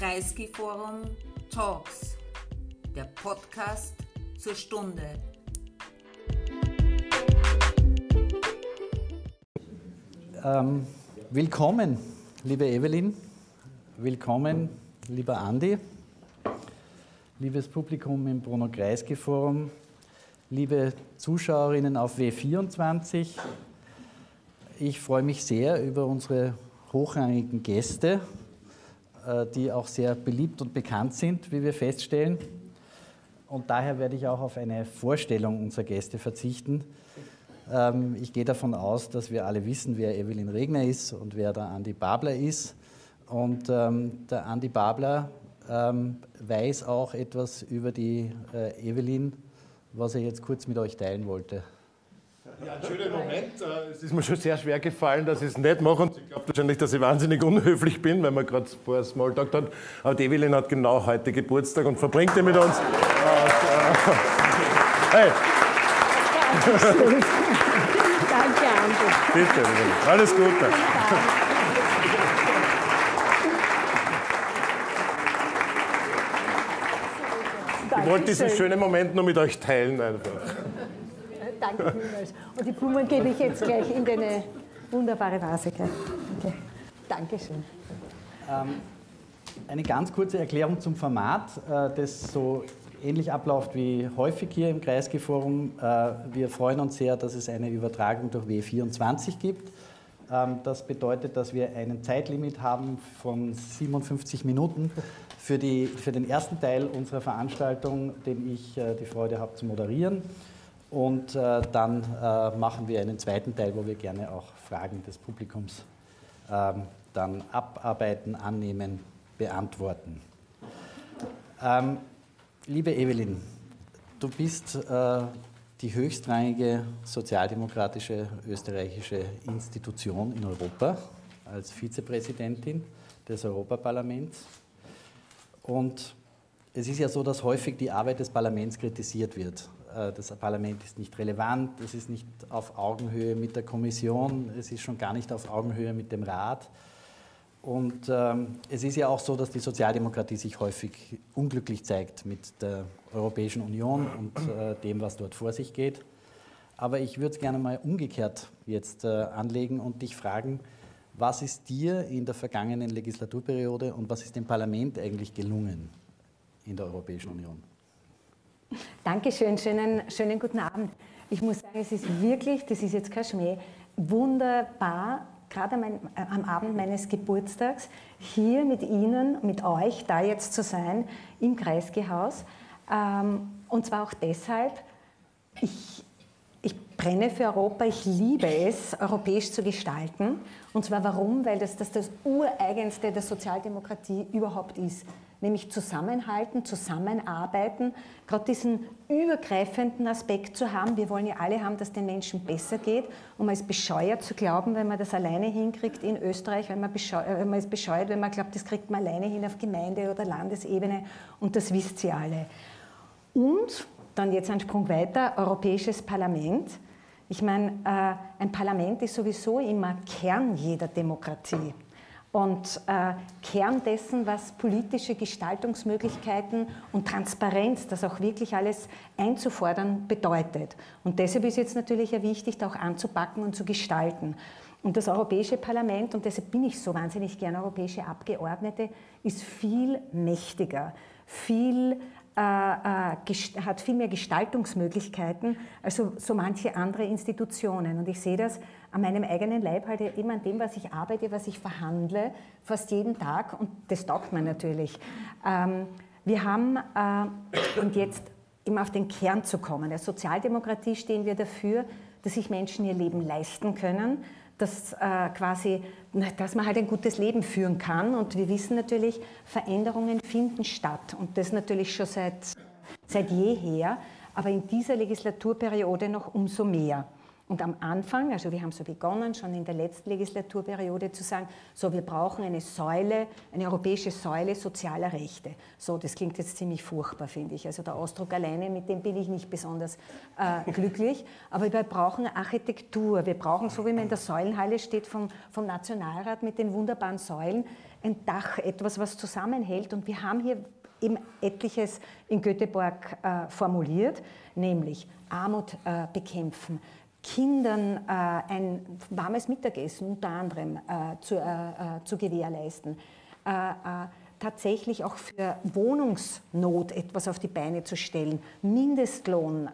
Kreisky-Forum Talks, der Podcast zur Stunde. Ähm, willkommen, liebe Evelyn. Willkommen, lieber Andi. Liebes Publikum im Bruno Kreisky Forum. Liebe Zuschauerinnen auf W24. Ich freue mich sehr über unsere hochrangigen Gäste, die auch sehr beliebt und bekannt sind, wie wir feststellen. Und daher werde ich auch auf eine Vorstellung unserer Gäste verzichten. Ähm, ich gehe davon aus, dass wir alle wissen, wer Evelyn Regner ist und wer der Andi Babler ist. Und ähm, der Andi Babler ähm, weiß auch etwas über die äh, Evelyn, was er jetzt kurz mit euch teilen wollte. Ja, ein schöner Moment. Äh, es ist mir schon sehr schwer gefallen, dass ich es nicht mache. Und ich glaube wahrscheinlich, dass ich wahnsinnig unhöflich bin, weil man gerade vorher Smalltalk hat. Aber die Evelyn hat genau heute Geburtstag und verbringt ihn mit uns. Äh, hey! Danke, Andi. Bitte, Evelyn. Alles Gute. Ich wollte diesen schönen Moment nur mit euch teilen einfach. Danke vielmals. Und die Blumen gebe ich jetzt gleich in deine wunderbare Vase. Okay. Dankeschön. Ähm, eine ganz kurze Erklärung zum Format, äh, das so ähnlich abläuft wie häufig hier im Kreisky-Forum. Äh, wir freuen uns sehr, dass es eine Übertragung durch W24 gibt. Ähm, das bedeutet, dass wir ein Zeitlimit haben von 57 Minuten für, die, für den ersten Teil unserer Veranstaltung, den ich äh, die Freude habe zu moderieren. Und äh, dann äh, machen wir einen zweiten Teil, wo wir gerne auch Fragen des Publikums ähm, dann abarbeiten, annehmen, beantworten. Ähm, liebe Evelyn, du bist äh, die höchstrangige sozialdemokratische österreichische Institution in Europa als Vizepräsidentin des Europaparlaments. Und es ist ja so, dass häufig die Arbeit des Parlaments kritisiert wird. Äh, Das Parlament ist nicht relevant, es ist nicht auf Augenhöhe mit der Kommission, es ist schon gar nicht auf Augenhöhe mit dem Rat. Und ähm, es ist ja auch so, dass die Sozialdemokratie sich häufig unglücklich zeigt mit der Europäischen Union und äh, dem, was dort vor sich geht. Aber ich würde es gerne mal umgekehrt jetzt äh, anlegen und dich fragen, was ist dir in der vergangenen Legislaturperiode und was ist dem Parlament eigentlich gelungen in der Europäischen Union? Dankeschön, schönen, schönen guten Abend. Ich muss sagen, es ist wirklich, das ist jetzt kein Schmäh, wunderbar, gerade am, am Abend meines Geburtstags, hier mit Ihnen, mit euch, da jetzt zu sein, im Kreisgehaus. Ähm, und zwar auch deshalb, ich, ich brenne für Europa, ich liebe es, europäisch zu gestalten. Und zwar warum? Weil das das, das Ureigenste der Sozialdemokratie überhaupt ist. Nämlich zusammenhalten, zusammenarbeiten, gerade diesen übergreifenden Aspekt zu haben. Wir wollen ja alle haben, dass es den Menschen besser geht. Man ist bescheuert zu glauben, wenn man das alleine hinkriegt in Österreich, wenn man, wenn man ist bescheuert, wenn man glaubt, das kriegt man alleine hin auf Gemeinde- oder Landesebene. Und das wisst ihr alle. Und dann jetzt ein Sprung weiter, Europäisches Parlament. Ich meine, äh, ein Parlament ist sowieso immer Kern jeder Demokratie und äh, Kern dessen, was politische Gestaltungsmöglichkeiten und Transparenz, das auch wirklich alles einzufordern, bedeutet. Und deshalb ist jetzt natürlich ja wichtig, da auch anzupacken und zu gestalten. Und das Europäische Parlament, und deshalb bin ich so wahnsinnig gern europäische Abgeordnete, ist viel mächtiger, viel äh, äh, hat viel mehr Gestaltungsmöglichkeiten als so, so, manche andere Institutionen. Und ich sehe das an meinem eigenen Leib halt eben an dem, was ich arbeite, was ich verhandle, fast jeden Tag. Und das taugt mir natürlich. Ähm, wir haben, äh, und jetzt immer auf den Kern zu kommen, der Sozialdemokratie stehen wir dafür, dass sich Menschen ihr Leben leisten können, dass, äh, quasi, dass man halt ein gutes Leben führen kann. Und wir wissen natürlich, Veränderungen finden statt. Und das natürlich schon seit, seit jeher, aber in dieser Legislaturperiode noch umso mehr. Und am Anfang, also wir haben so begonnen, schon in der letzten Legislaturperiode zu sagen, so wir brauchen eine Säule, eine europäische Säule sozialer Rechte. So, das klingt jetzt ziemlich furchtbar, finde ich. Also der Ausdruck alleine, mit dem bin ich nicht besonders äh, glücklich. Aber wir brauchen Architektur. Wir brauchen, so wie man in der Säulenhalle steht vom, vom Nationalrat mit den wunderbaren Säulen, ein Dach, etwas, was zusammenhält. Und wir haben hier eben etliches in Göteborg äh, formuliert, nämlich Armut äh, bekämpfen, Kindern äh, ein warmes Mittagessen unter anderem äh, zu, äh, äh zu, gewährleisten, äh, äh, tatsächlich auch für Wohnungsnot etwas auf die Beine zu stellen, Mindestlohn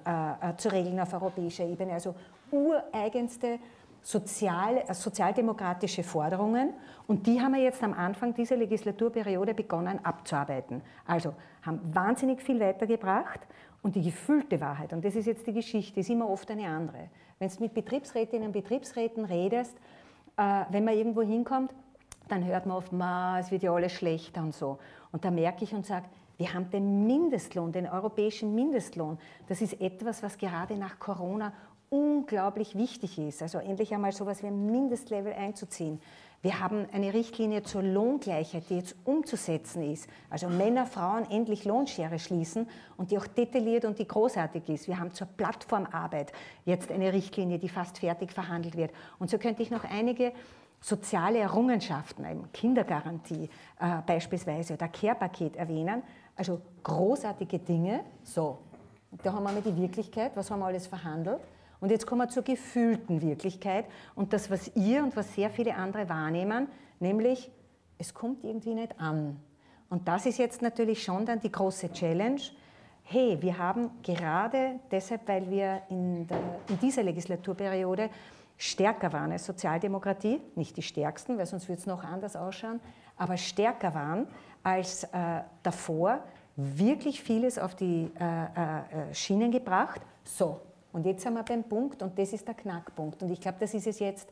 zu regeln auf europäischer Ebene, also ureigenste sozial, sozialdemokratische Forderungen. Und die haben wir jetzt am Anfang dieser Legislaturperiode begonnen abzuarbeiten. Also haben wahnsinnig viel weitergebracht und die gefüllte Wahrheit, und das ist jetzt die Geschichte, ist immer oft eine andere. Wenn du mit Betriebsrätinnen und Betriebsräten redest, äh, wenn man irgendwo hinkommt, dann hört man oft, es wird ja alles schlechter und so. Und da merke ich und sage, wir haben den Mindestlohn, den europäischen Mindestlohn. Das ist etwas, was gerade nach Corona unglaublich wichtig ist. Also endlich einmal so etwas wie ein Mindestlevel einzuziehen. Wir haben eine Richtlinie zur Lohngleichheit, die jetzt umzusetzen ist. Also Männer, Frauen endlich Lohnschere schließen und die auch detailliert und die großartig ist. Wir haben zur Plattformarbeit jetzt eine Richtlinie, die fast fertig verhandelt wird. Und so könnte ich noch einige soziale Errungenschaften, eben Kindergarantie äh, beispielsweise oder Care-Paket erwähnen. Also großartige Dinge. So, da haben wir mal die Wirklichkeit, was haben wir alles verhandelt. Und jetzt kommen wir zur gefühlten Wirklichkeit und das, was ihr und was sehr viele andere wahrnehmen, nämlich es kommt irgendwie nicht an. Und das ist jetzt natürlich schon dann die große Challenge. Hey, wir haben gerade deshalb, weil wir in, der, in dieser Legislaturperiode stärker waren als Sozialdemokratie, nicht die stärksten, weil sonst würde es noch anders ausschauen, aber stärker waren als äh, davor, wirklich vieles auf die äh, äh, Schienen gebracht. So, und jetzt sind wir beim Punkt, und das ist der Knackpunkt. Und ich glaube, das ist es jetzt,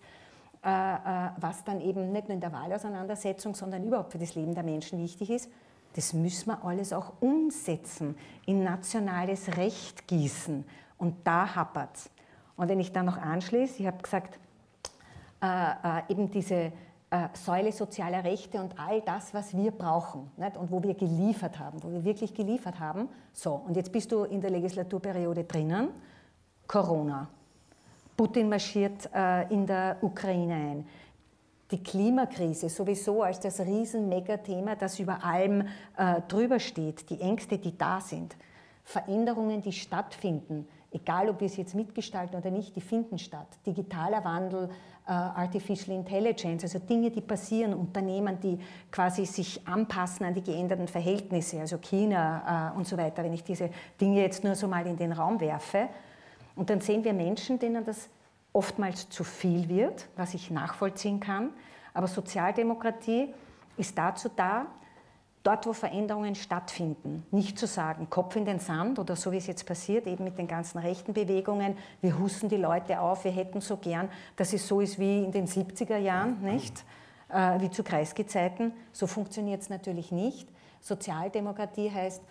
äh, äh, was dann eben nicht nur in der Wahlauseinandersetzung, sondern überhaupt für das Leben der Menschen wichtig ist. Das müssen wir alles auch umsetzen, in nationales Recht gießen. Und da hapert es. Und wenn ich da noch anschließe, ich habe gesagt, äh, äh, eben diese äh, Säule sozialer Rechte und all das, was wir brauchen nicht? und wo wir geliefert haben, wo wir wirklich geliefert haben. So, und jetzt bist du in der Legislaturperiode drinnen Corona. Putin marschiert äh, in der Ukraine ein. Die Klimakrise sowieso als das Riesen-Mega-Thema, das über allem äh, drüber steht. Die Ängste, die da sind. Veränderungen, die stattfinden. Egal, ob wir es jetzt mitgestalten oder nicht, die finden statt. Digitaler Wandel, äh, Artificial Intelligence, also Dinge, die passieren, Unternehmen, die quasi sich anpassen an die geänderten Verhältnisse, also China äh, und so weiter. Wenn ich diese Dinge jetzt nur so mal in den Raum werfe, und dann sehen wir Menschen, denen das oftmals zu viel wird, was ich nachvollziehen kann. Aber Sozialdemokratie ist dazu da, dort, wo Veränderungen stattfinden, nicht zu sagen, Kopf in den Sand oder so wie es jetzt passiert, eben mit den ganzen rechten Bewegungen, wir husten die Leute auf, wir hätten so gern, dass es so ist wie in den 70er Jahren, nicht? Äh, wie zu Kreisgezeiten. So funktioniert es natürlich nicht. Sozialdemokratie heißt,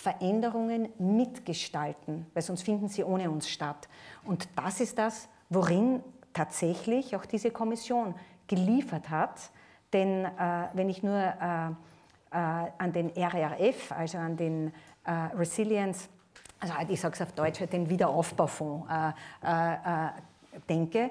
Veränderungen mitgestalten, weil sonst finden sie ohne uns statt. Und das ist das, worin tatsächlich auch diese Kommission geliefert hat. Denn äh, wenn ich nur äh, äh, an den RRF, also an den äh, Resilience, also ich sage es auf Deutsch, den Wiederaufbaufonds äh, äh, denke,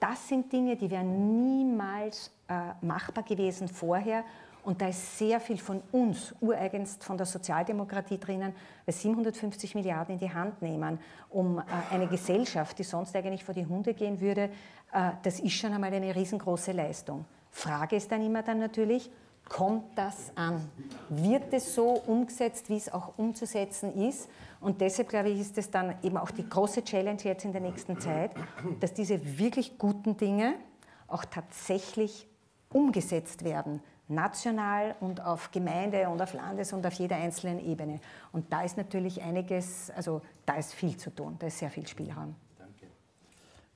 das sind Dinge, die wären niemals machbar gewesen vorher und da ist sehr viel von uns, ureigenst von der Sozialdemokratie drinnen, weil 750 Milliarden in die Hand nehmen, um äh, eine Gesellschaft, die sonst eigentlich vor die Hunde gehen würde, äh, das ist schon einmal eine riesengroße Leistung. Frage ist dann immer dann natürlich, kommt das an? Wird es so umgesetzt, wie es auch umzusetzen ist? Und deshalb, glaube ich, ist es dann eben auch die große Challenge jetzt in der nächsten Zeit, dass diese wirklich guten Dinge auch tatsächlich umgesetzt werden national und auf Gemeinde und auf Landes- und auf jeder einzelnen Ebene. Und da ist natürlich einiges, also da ist viel zu tun, da ist sehr viel Spielraum. Danke.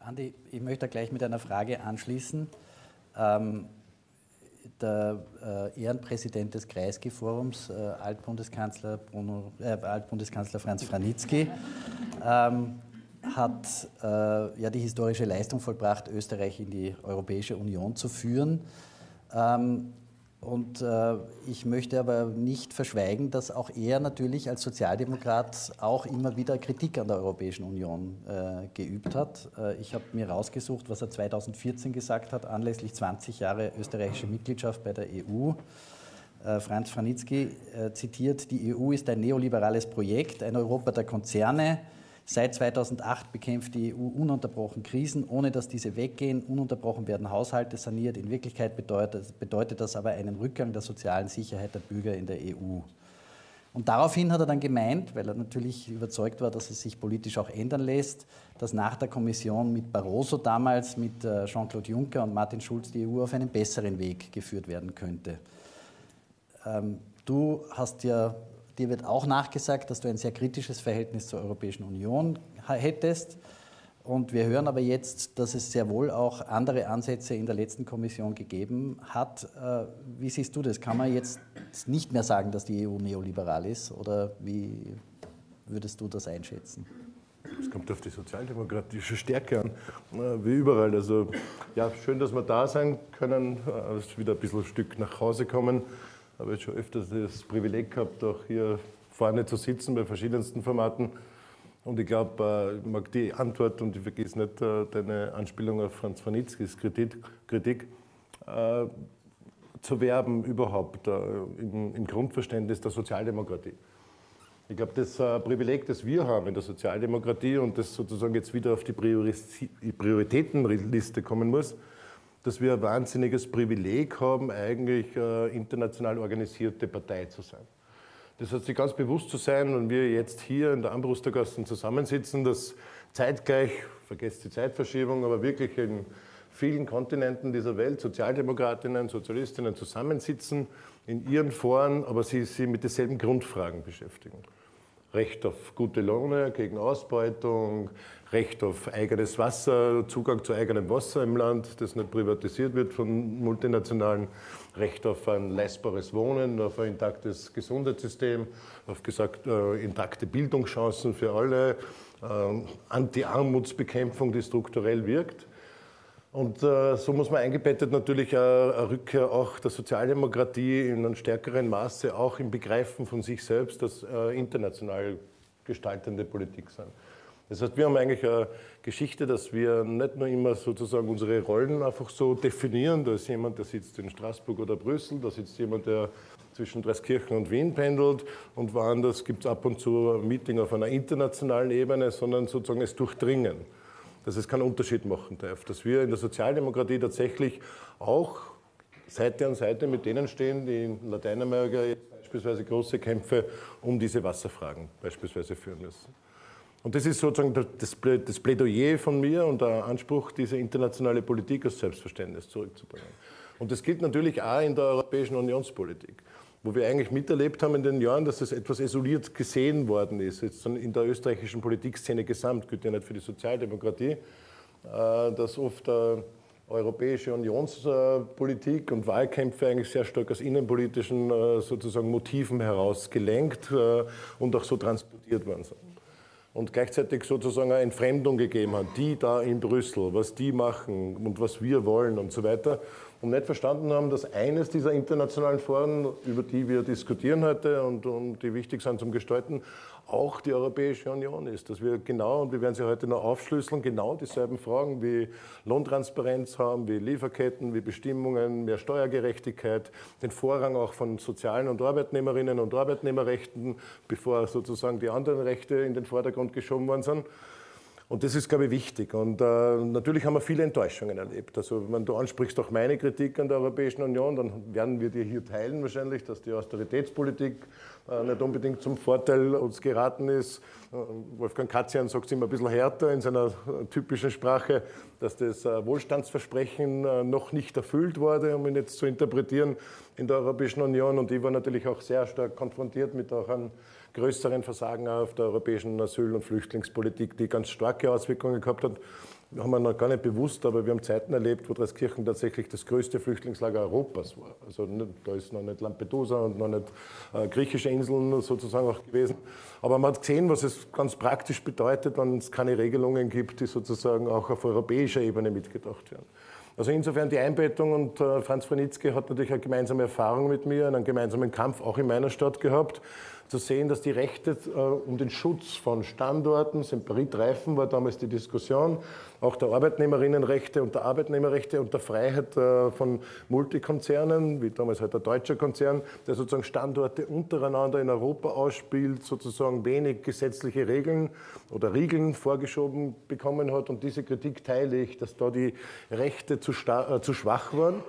Andi, ich möchte gleich mit einer Frage anschließen. Ähm, der äh, Ehrenpräsident des Kreisky-Forums, äh, Altbundeskanzler, äh, Altbundeskanzler Franz Franitzky, ähm, hat äh, ja die historische Leistung vollbracht, Österreich in die Europäische Union zu führen. Ähm, und äh, ich möchte aber nicht verschweigen, dass auch er natürlich als Sozialdemokrat auch immer wieder Kritik an der Europäischen Union äh, geübt hat. Äh, ich habe mir rausgesucht, was er 2014 gesagt hat, anlässlich 20 Jahre österreichische Mitgliedschaft bei der EU. Äh, Franz Franitzky äh, zitiert, die EU ist ein neoliberales Projekt, ein Europa der Konzerne, Seit 2008 bekämpft die EU ununterbrochen Krisen, ohne dass diese weggehen. Ununterbrochen werden Haushalte saniert. In Wirklichkeit bedeutet, bedeutet das aber einen Rückgang der sozialen Sicherheit der Bürger in der EU. Und daraufhin hat er dann gemeint, weil er natürlich überzeugt war, dass es sich politisch auch ändern lässt, dass nach der Kommission mit Barroso damals, mit äh, Jean-Claude Juncker und Martin Schulz die EU auf einen besseren Weg geführt werden könnte. Ähm, du hast ja Dir wird auch nachgesagt, dass du ein sehr kritisches Verhältnis zur Europäischen Union hättest. Und wir hören aber jetzt, dass es sehr wohl auch andere Ansätze in der letzten Kommission gegeben hat. Äh, wie siehst du das? Kann man jetzt nicht mehr sagen, dass die EU neoliberal ist? Oder wie würdest du das einschätzen? Es kommt auf die sozialdemokratische Stärke an, äh, wie überall. Also ja, schön, dass wir da sein können, äh, wieder ein bisschen ein Stück nach Hause kommen habe jetzt schon öfters das Privileg gehabt, auch hier vorne zu sitzen bei verschiedensten Formaten. Und ich glaube, äh, ich mag die Antwort und ich vergesse nicht äh, deine Anspielung auf Franz Wanitzkis Kritik, Kritik äh, zu werben überhaupt äh, im, im, Grundverständnis der Sozialdemokratie. Ich glaube, das äh, Privileg, das wir haben in der Sozialdemokratie und das sozusagen jetzt wieder auf die Prioritätenliste kommen muss, dass wir ein wahnsinniges Privileg haben, eigentlich äh, international organisierte Partei zu sein. Das hat sich ganz bewusst zu sein, wenn wir jetzt hier in der Ambrustergasse zusammensitzen, dass zeitgleich, vergesst die Zeitverschiebung, aber wirklich in vielen Kontinenten dieser Welt Sozialdemokratinnen, Sozialistinnen zusammensitzen in ihren Foren, aber sie sich mit denselben Grundfragen beschäftigen. Recht auf gute Lohne gegen Ausbeutung, Recht auf eigenes Wasser, Zugang zu eigenem Wasser im Land, das nicht privatisiert wird von multinationalen, Recht auf ein leistbares Wohnen, auf ein intaktes Gesundheitssystem, auf gesagt, äh, intakte Bildungschancen für alle, äh, Anti-Armutsbekämpfung, die strukturell wirkt. Und äh, so muss man eingebettet natürlich eine Rückkehr auch der Sozialdemokratie in einem stärkeren Maße auch im Begreifen von sich selbst als äh, international gestaltende Politik sein. Das heißt, wir haben eigentlich eine Geschichte, dass wir nicht nur immer sozusagen unsere Rollen einfach so definieren. Da ist jemand, der sitzt in Straßburg oder Brüssel, da sitzt jemand, der zwischen Dreiskirchen und Wien pendelt und woanders gibt es ab und zu ein Meeting auf einer internationalen Ebene, sondern sozusagen es durchdringen, dass es keinen Unterschied machen darf. Dass wir in der Sozialdemokratie tatsächlich auch Seite an Seite mit denen stehen, die in Lateinamerika beispielsweise große Kämpfe um diese Wasserfragen beispielsweise führen müssen. Und das ist sozusagen das Plädoyer von mir und der Anspruch, diese internationale Politik als Selbstverständnis zurückzubringen. Und das gilt natürlich auch in der Europäischen Unionspolitik, wo wir eigentlich miterlebt haben in den Jahren, dass das etwas isoliert gesehen worden ist, jetzt in der österreichischen Politikszene gesamt, gilt ja nicht für die Sozialdemokratie, äh, dass oft äh, Europäische Unionspolitik und Wahlkämpfe eigentlich sehr stark aus innenpolitischen äh, sozusagen Motiven heraus gelenkt und auch so transportiert worden sind und gleichzeitig sozusagen eine Entfremdung gegeben hat, die da in Brüssel, was die machen und was wir wollen und so weiter. Und nicht verstanden haben, dass eines dieser internationalen Foren, über die wir diskutieren heute und, und die wichtig sind zum Gestalten, auch die Europäische Union ist. Dass wir genau, und wir werden sie heute noch aufschlüsseln, genau dieselben Fragen wie Lohntransparenz haben, wie Lieferketten, wie Bestimmungen, mehr Steuergerechtigkeit, den Vorrang auch von sozialen und Arbeitnehmerinnen und Arbeitnehmerrechten, bevor sozusagen die anderen Rechte in den Vordergrund geschoben worden sind. Und das ist, glaube ich, wichtig. Und äh, natürlich haben wir viele Enttäuschungen erlebt. Also wenn du ansprichst auch meine Kritik an der Europäischen Union, dann werden wir dir hier teilen wahrscheinlich, dass die Austeritätspolitik äh, nicht unbedingt zum Vorteil uns geraten ist. Äh, Wolfgang Katzian sagt es immer ein bisschen härter in seiner äh, typischen Sprache, dass das äh, Wohlstandsversprechen noch nicht erfüllt wurde, um ihn jetzt zu interpretieren in der Europäischen Union. Und ich war natürlich auch sehr stark konfrontiert mit auch einem größeren Versagen auf der europäischen Asyl- und Flüchtlingspolitik, die ganz starke Auswirkungen gehabt hat. Haben wir noch gar nicht bewusst, aber wir haben Zeiten erlebt, wo Dreskirchen tatsächlich das größte Flüchtlingslager Europas war. Also da ist noch nicht Lampedusa und noch nicht äh, griechische Inseln sozusagen auch gewesen. Aber man hat gesehen, was es ganz praktisch bedeutet, wenn es keine Regelungen gibt, die sozusagen auch auf europäischer Ebene mitgedacht werden. Also insofern die Einbettung und äh, Franz Franitzky hat natürlich eine gemeinsame Erfahrung mit mir, einen gemeinsamen Kampf auch in meiner Stadt gehabt zu sehen, dass die Rechte äh, um den Schutz von Standorten, Semperit-Reifen war damals die Diskussion, auch der Arbeitnehmerinnenrechte und der Arbeitnehmerrechte und der Freiheit äh, von Multikonzernen, wie damals halt der deutsche Konzern, der sozusagen Standorte untereinander in Europa ausspielt, sozusagen wenig gesetzliche Regeln oder Regeln vorgeschoben bekommen hat. Und diese Kritik teile ich, dass da die Rechte zu, äh, zu schwach waren.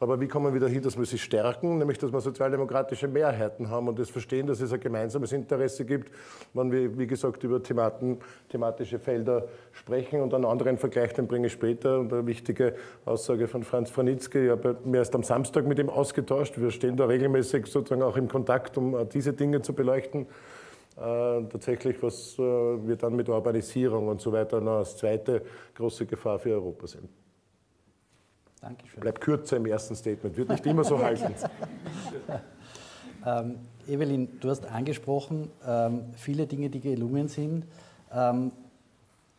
Aber wie kommen wir wieder hin, dass wir sie stärken, nämlich dass wir sozialdemokratische Mehrheiten haben und das verstehen, dass es ein gemeinsames Interesse gibt, wenn wir, wie gesagt, über Thematen, thematische Felder sprechen und einen anderen Vergleich, den bringe ich später. Und eine wichtige Aussage von Franz Franitzky, ich habe mir erst am Samstag mit ihm ausgetauscht. Wir stehen da regelmäßig sozusagen auch im Kontakt, um diese Dinge zu beleuchten. Äh, tatsächlich, was äh, wir dann mit Urbanisierung und so weiter noch als zweite große Gefahr für Europa sehen. Dankeschön. Bleibt kürzer im ersten Statement, wird nicht immer so halten. ähm, Evelyn, du hast angesprochen, ähm, viele Dinge, die gelungen sind. Ähm,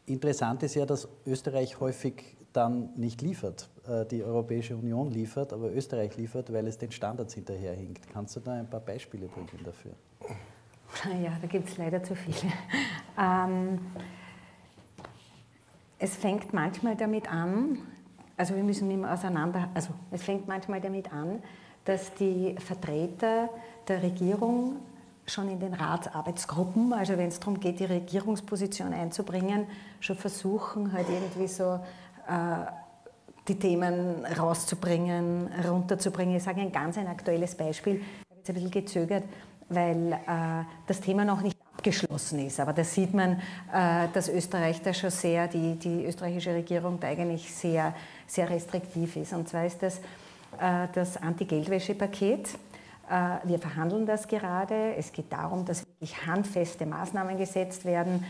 interessant ist ja, dass Österreich häufig dann nicht liefert. Äh, die Europäische Union liefert, aber Österreich liefert, weil es den Standards hinterherhinkt. Kannst du da ein paar Beispiele bringen dafür? Ja, da gibt es leider zu viele. Ähm, es fängt manchmal damit an, also wir müssen immer auseinander, also es fängt manchmal damit an, dass die Vertreter der Regierung schon in den Ratsarbeitsgruppen, also wenn es darum geht, die Regierungsposition einzubringen, schon versuchen, halt irgendwie so äh, die Themen rauszubringen, runterzubringen. Ich sage ein ganz ein aktuelles Beispiel. Ich habe jetzt ein bisschen gezögert, weil äh, das Thema noch nicht abgeschlossen ist. Aber da sieht man, äh, dass Österreich da schon sehr, die, die österreichische Regierung da eigentlich sehr, sehr restriktiv ist. Und zwar ist das äh, das Anti-Geldwäsche-Paket. Äh, wir verhandeln das gerade. Es geht darum, dass wirklich handfeste Maßnahmen gesetzt werden,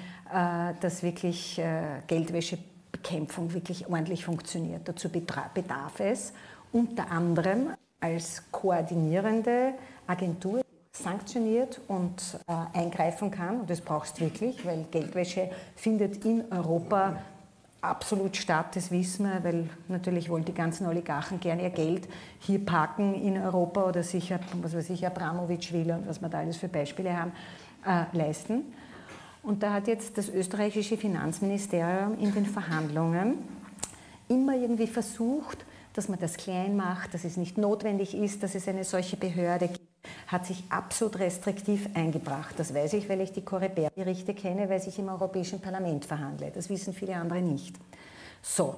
dass wirklich Geldwäschebekämpfung wirklich ordentlich funktioniert. Dazu bedarf es unter anderem als koordinierende Agentur sanktioniert und äh, eingreifen kann. Und das brauchst du wirklich, weil Geldwäsche findet in Europa absolut statt, das wissen wir, weil natürlich wollen die ganzen Oligarchen gerne ihr Geld hier parken in Europa oder sicher, was weiß ich, Abramowitsch will und was wir da alles für Beispiele haben, äh, leisten. Und da hat jetzt das österreichische Finanzministerium in den Verhandlungen immer irgendwie versucht, dass man das klein macht, dass es nicht notwendig ist, dass es eine solche Behörde gibt hat sich absolut restriktiv eingebracht. Das weiß ich, weil ich die Coreper-Berichte kenne, weil ich im Europäischen Parlament verhandle. Das wissen viele andere nicht. So,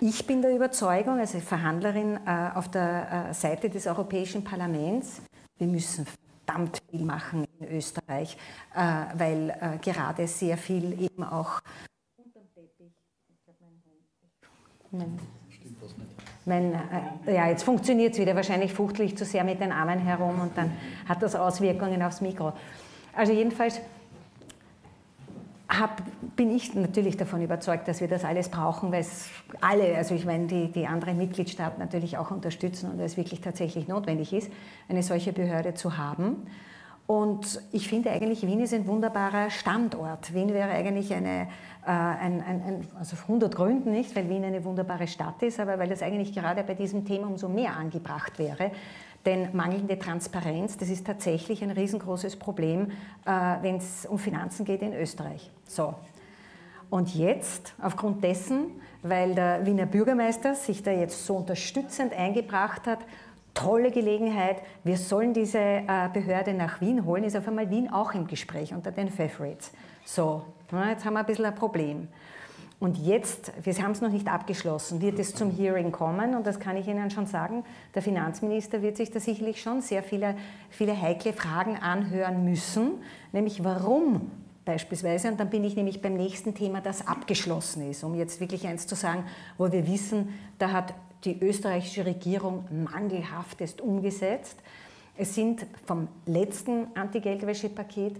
ich bin der Überzeugung, als Verhandlerin äh, auf der äh, Seite des Europäischen Parlaments, wir müssen verdammt viel machen in Österreich, äh, weil äh, gerade sehr viel eben auch unterm Teppich. Ich mein, äh, ja, jetzt funktioniert es wieder, wahrscheinlich fuchtel ich zu sehr mit den Armen herum und dann hat das Auswirkungen aufs Mikro. Also jedenfalls hab, bin ich natürlich davon überzeugt, dass wir das alles brauchen, weil es alle, also ich meine, die, die anderen Mitgliedstaaten natürlich auch unterstützen und es wirklich tatsächlich notwendig ist, eine solche Behörde zu haben. Und ich finde eigentlich, Wien ist ein wunderbarer Standort. Wien wäre eigentlich eine, ein, ein, ein, also aus 100 Gründen nicht, weil Wien eine wunderbare Stadt ist, aber weil das eigentlich gerade bei diesem Thema umso mehr angebracht wäre. Denn mangelnde Transparenz, das ist tatsächlich ein riesengroßes Problem, äh, wenn es um Finanzen geht in Österreich. So. Und jetzt, aufgrund dessen, weil der Wiener Bürgermeister sich da jetzt so unterstützend eingebracht hat, tolle Gelegenheit, wir sollen diese äh, Behörde nach Wien holen, ist auf einmal Wien auch im Gespräch unter den Favorites. So, jetzt haben wir ein bisschen ein Problem. Und jetzt, wir haben es noch nicht abgeschlossen, wird es zum Hearing kommen und das kann ich Ihnen schon sagen, der Finanzminister wird sich da sicherlich schon sehr viele, viele heikle Fragen anhören müssen, nämlich warum beispielsweise, und dann bin ich nämlich beim nächsten Thema, das abgeschlossen ist, um jetzt wirklich eins zu sagen, wo wir wissen, da hat die österreichische Regierung mangelhaftest umgesetzt. Es sind vom letzten Anti-Geldwäsche-Paket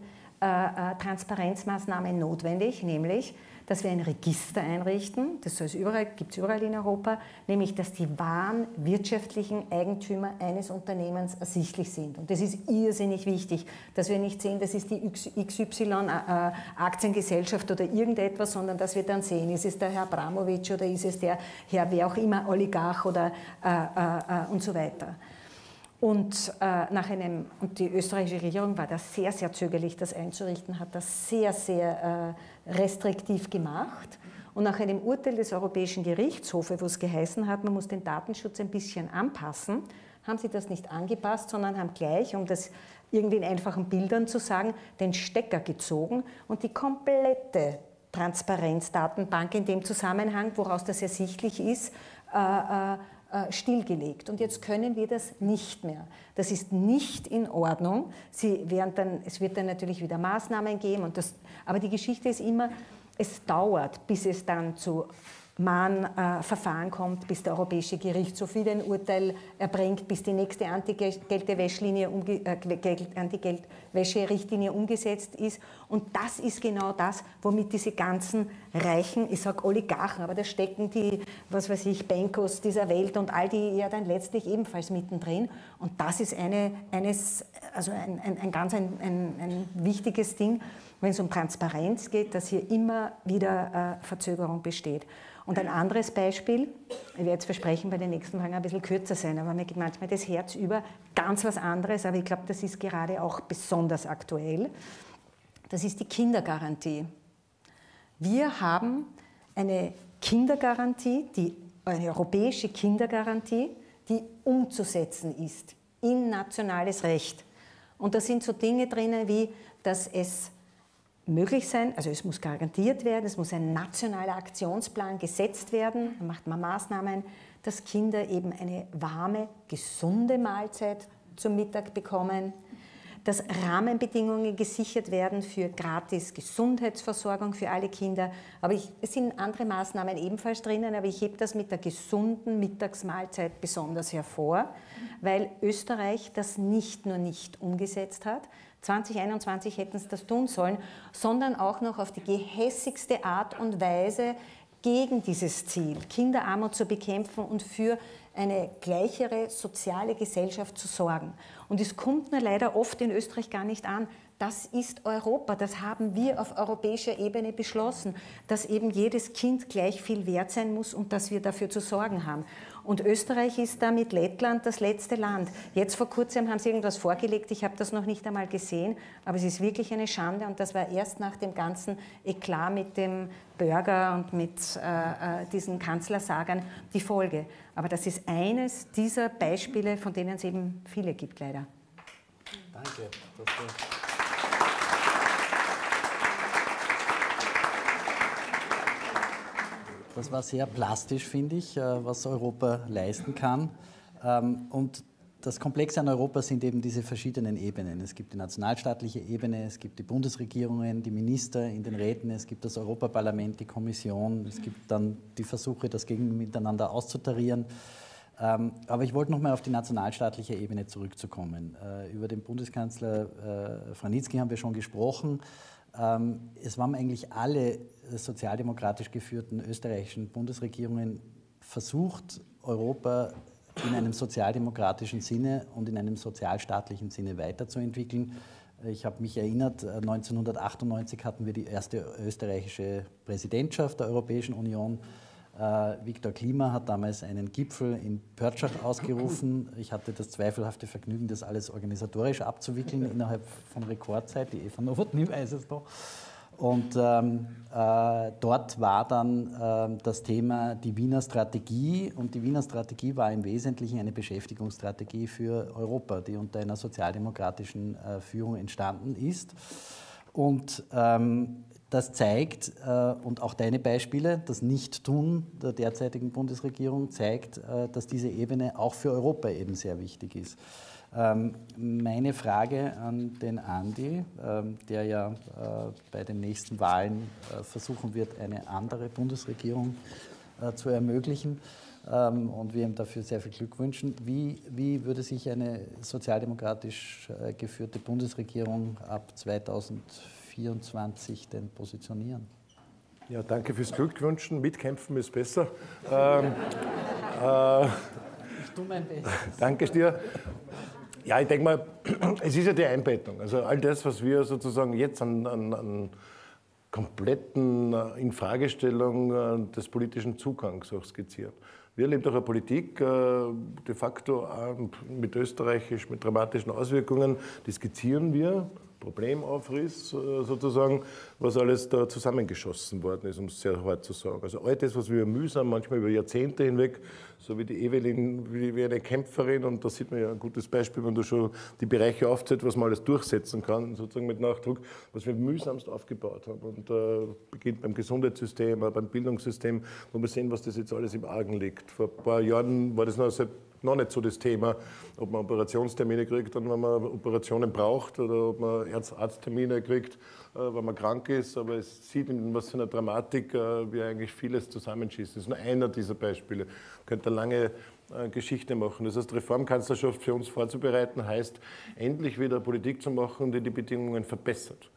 Transparenzmaßnahmen notwendig, nämlich dass wir ein Register einrichten, das gibt es überall in Europa, nämlich dass die wahren wirtschaftlichen Eigentümer eines Unternehmens ersichtlich sind. Und das ist irrsinnig wichtig, dass wir nicht sehen, das ist die XY-Aktiengesellschaft äh, oder irgendetwas, sondern dass wir dann sehen, ist es der Herr Abramowitsch oder ist es der Herr, wer auch immer, Oligarch oder äh, äh, und so weiter. Und, äh, nach einem, und die österreichische Regierung war da sehr, sehr zögerlich, das einzurichten, hat das sehr, sehr äh, restriktiv gemacht. Und nach einem Urteil des Europäischen Gerichtshofes, wo es geheißen hat, man muss den Datenschutz ein bisschen anpassen, haben sie das nicht angepasst, sondern haben gleich, um das irgendwie in einfachen Bildern zu sagen, den Stecker gezogen und die komplette Transparenzdatenbank in dem Zusammenhang, woraus das ersichtlich ist, äh, äh stillgelegt. Und jetzt können wir das nicht mehr. Das ist nicht in Ordnung. Sie werden dann, es wird dann natürlich wieder Maßnahmen geben. Und das, aber die Geschichte ist immer, es dauert, bis es dann zu Mahnverfahren kommt, bis der Europäische Gerichtshof wieder ein Urteil erbringt, bis die nächste Anti-Geldwäscherichtlinie äh, umgesetzt ist. Und das ist genau das, womit diese ganzen reichen, ich sage Oligarchen, aber da stecken die, was weiß ich, Bankos dieser Welt und all die ja dann letztlich ebenfalls mittendrin. Und das ist eine, eines, also ein, ein, ein ganz ein, ein wichtiges Ding, wenn es um Transparenz geht, dass hier immer wieder äh, Verzögerung besteht. Und ein anderes Beispiel, ich werde jetzt versprechen, bei den nächsten Fragen ein bisschen kürzer sein, aber mir geht manchmal das Herz über, ganz was anderes, aber ich glaube, das ist gerade auch besonders aktuell. Das ist die Kindergarantie. Wir haben eine Kindergarantie, die, eine europäische Kindergarantie, die umzusetzen ist in nationales Recht. Und da sind so Dinge drin, wie dass es möglich sein, also es muss garantiert werden, es muss ein nationaler Aktionsplan gesetzt werden, da macht man Maßnahmen, dass Kinder eben eine warme, gesunde Mahlzeit zum Mittag bekommen, dass Rahmenbedingungen gesichert werden für gratis Gesundheitsversorgung für alle Kinder. Aber ich, es sind andere Maßnahmen ebenfalls drinnen, aber ich hebe das mit der gesunden Mittagsmahlzeit besonders hervor, weil Österreich das nicht nur nicht umgesetzt hat, 2021 hätten sie das tun sollen, sondern auch noch auf die gehässigste Art und Weise gegen dieses Ziel, Kinderarmut zu bekämpfen und für eine gleichere soziale Gesellschaft zu sorgen. Und es kommt nur leider oft in Österreich gar nicht an. Das ist Europa, das haben wir auf europäischer Ebene beschlossen, dass eben jedes Kind gleich viel wert sein muss und dass wir dafür zu sorgen haben. Und Österreich ist da mit Lettland das letzte Land. Jetzt vor kurzem haben sie irgendwas vorgelegt, ich habe das noch nicht einmal gesehen, aber es ist wirklich eine Schande und das war erst nach dem ganzen Eklat mit dem Burger und mit äh, äh diesen Kanzlersagern die Folge. Aber das ist eines dieser Beispiele, von denen es eben viele gibt, leider. Danke. Das war sehr plastisch, finde ich, äh, was Europa leisten kann. Ähm, und das Komplexe an Europa sind eben diese verschiedenen Ebenen. Es gibt die nationalstaatliche Ebene, es gibt die Bundesregierungen, die Minister in den Räten, es gibt das Europaparlament, die Kommission, es gibt dann die Versuche, das gegen miteinander auszutarieren. Ähm, aber ich wollte noch mal auf die nationalstaatliche Ebene zurückzukommen. Äh, über den Bundeskanzler äh, Franitzky haben wir schon gesprochen. Ähm, es waren eigentlich alle sozialdemokratisch geführten österreichischen Bundesregierungen versucht, Europa in einem sozialdemokratischen Sinne und in einem sozialstaatlichen Sinne weiterzuentwickeln. Ich habe mich erinnert, 1998 hatten wir die erste österreichische Präsidentschaft der Europäischen Union. Äh, Viktor Klima hat damals einen Gipfel in Pörtschach ausgerufen. Ich hatte das zweifelhafte Vergnügen, das alles organisatorisch abzuwickeln innerhalb von Rekordzeit. Die Eva Nowotny weiß es noch. Und ähm, äh, dort war dann äh, das Thema die Wiener Strategie. Und die Wiener Strategie war im Wesentlichen eine Beschäftigungsstrategie für Europa, die unter einer sozialdemokratischen äh, Führung entstanden ist. Und ähm, das zeigt, äh, und auch deine Beispiele, das Nichttun der derzeitigen Bundesregierung zeigt, äh, dass diese Ebene auch für Europa eben sehr wichtig ist. Ähm, meine Frage an den Andi, ähm, der ja äh, bei den nächsten Wahlen versuchen wird, eine andere Bundesregierung zu ermöglichen. ähm, und wir ihm dafür sehr viel Glück wünschen. Wie, wie würde sich eine sozialdemokratisch äh, geführte Bundesregierung ab 2024 denn positionieren? Ja, danke fürs Glückwünschen. Mitkämpfen ist besser. ähm, äh, ich tue mein Bestes. Danke dir. Ja, ich denke mal, es ist ja die Einbettung. Also all das, was wir sozusagen jetzt an, an, an kompletten äh, Infragestellung äh, des politischen Zugangs auch skizzieren. Wir leben doch eine Politik äh, de facto mit österreichisch, mit dramatischen Auswirkungen, die skizzieren wir Problemaufriss sozusagen, was alles da zusammengeschossen worden ist, um es sehr hart zu sagen. Also all das, was wir mühsam, manchmal über Jahrzehnte hinweg, so wie die Evelyn, wie, eine Kämpferin, und da sieht man ja ein gutes Beispiel, wenn du schon die Bereiche aufzählst, was man alles durchsetzen kann, sozusagen mit Nachdruck, was wir mühsamst aufgebaut haben. Und äh, beginnt beim Gesundheitssystem, beim Bildungssystem, wo wir sehen, was das jetzt alles im Argen liegt. Vor ein paar Jahren war das noch seit noch nicht so das Thema, ob man Operationstermine kriegt, dann, wenn man Operationen braucht oder ob man Arzttermine kriegt, äh, wenn man krank ist. Aber es sieht, in was für einer Dramatik äh, wir eigentlich vieles zusammenschießen. Das ist nur einer dieser Beispiele. Man könnte eine lange äh, Geschichte machen. Das heißt, Reformkanzlerschaft für uns vorzubereiten, heißt, endlich wieder Politik zu machen, die die Bedingungen verbessert.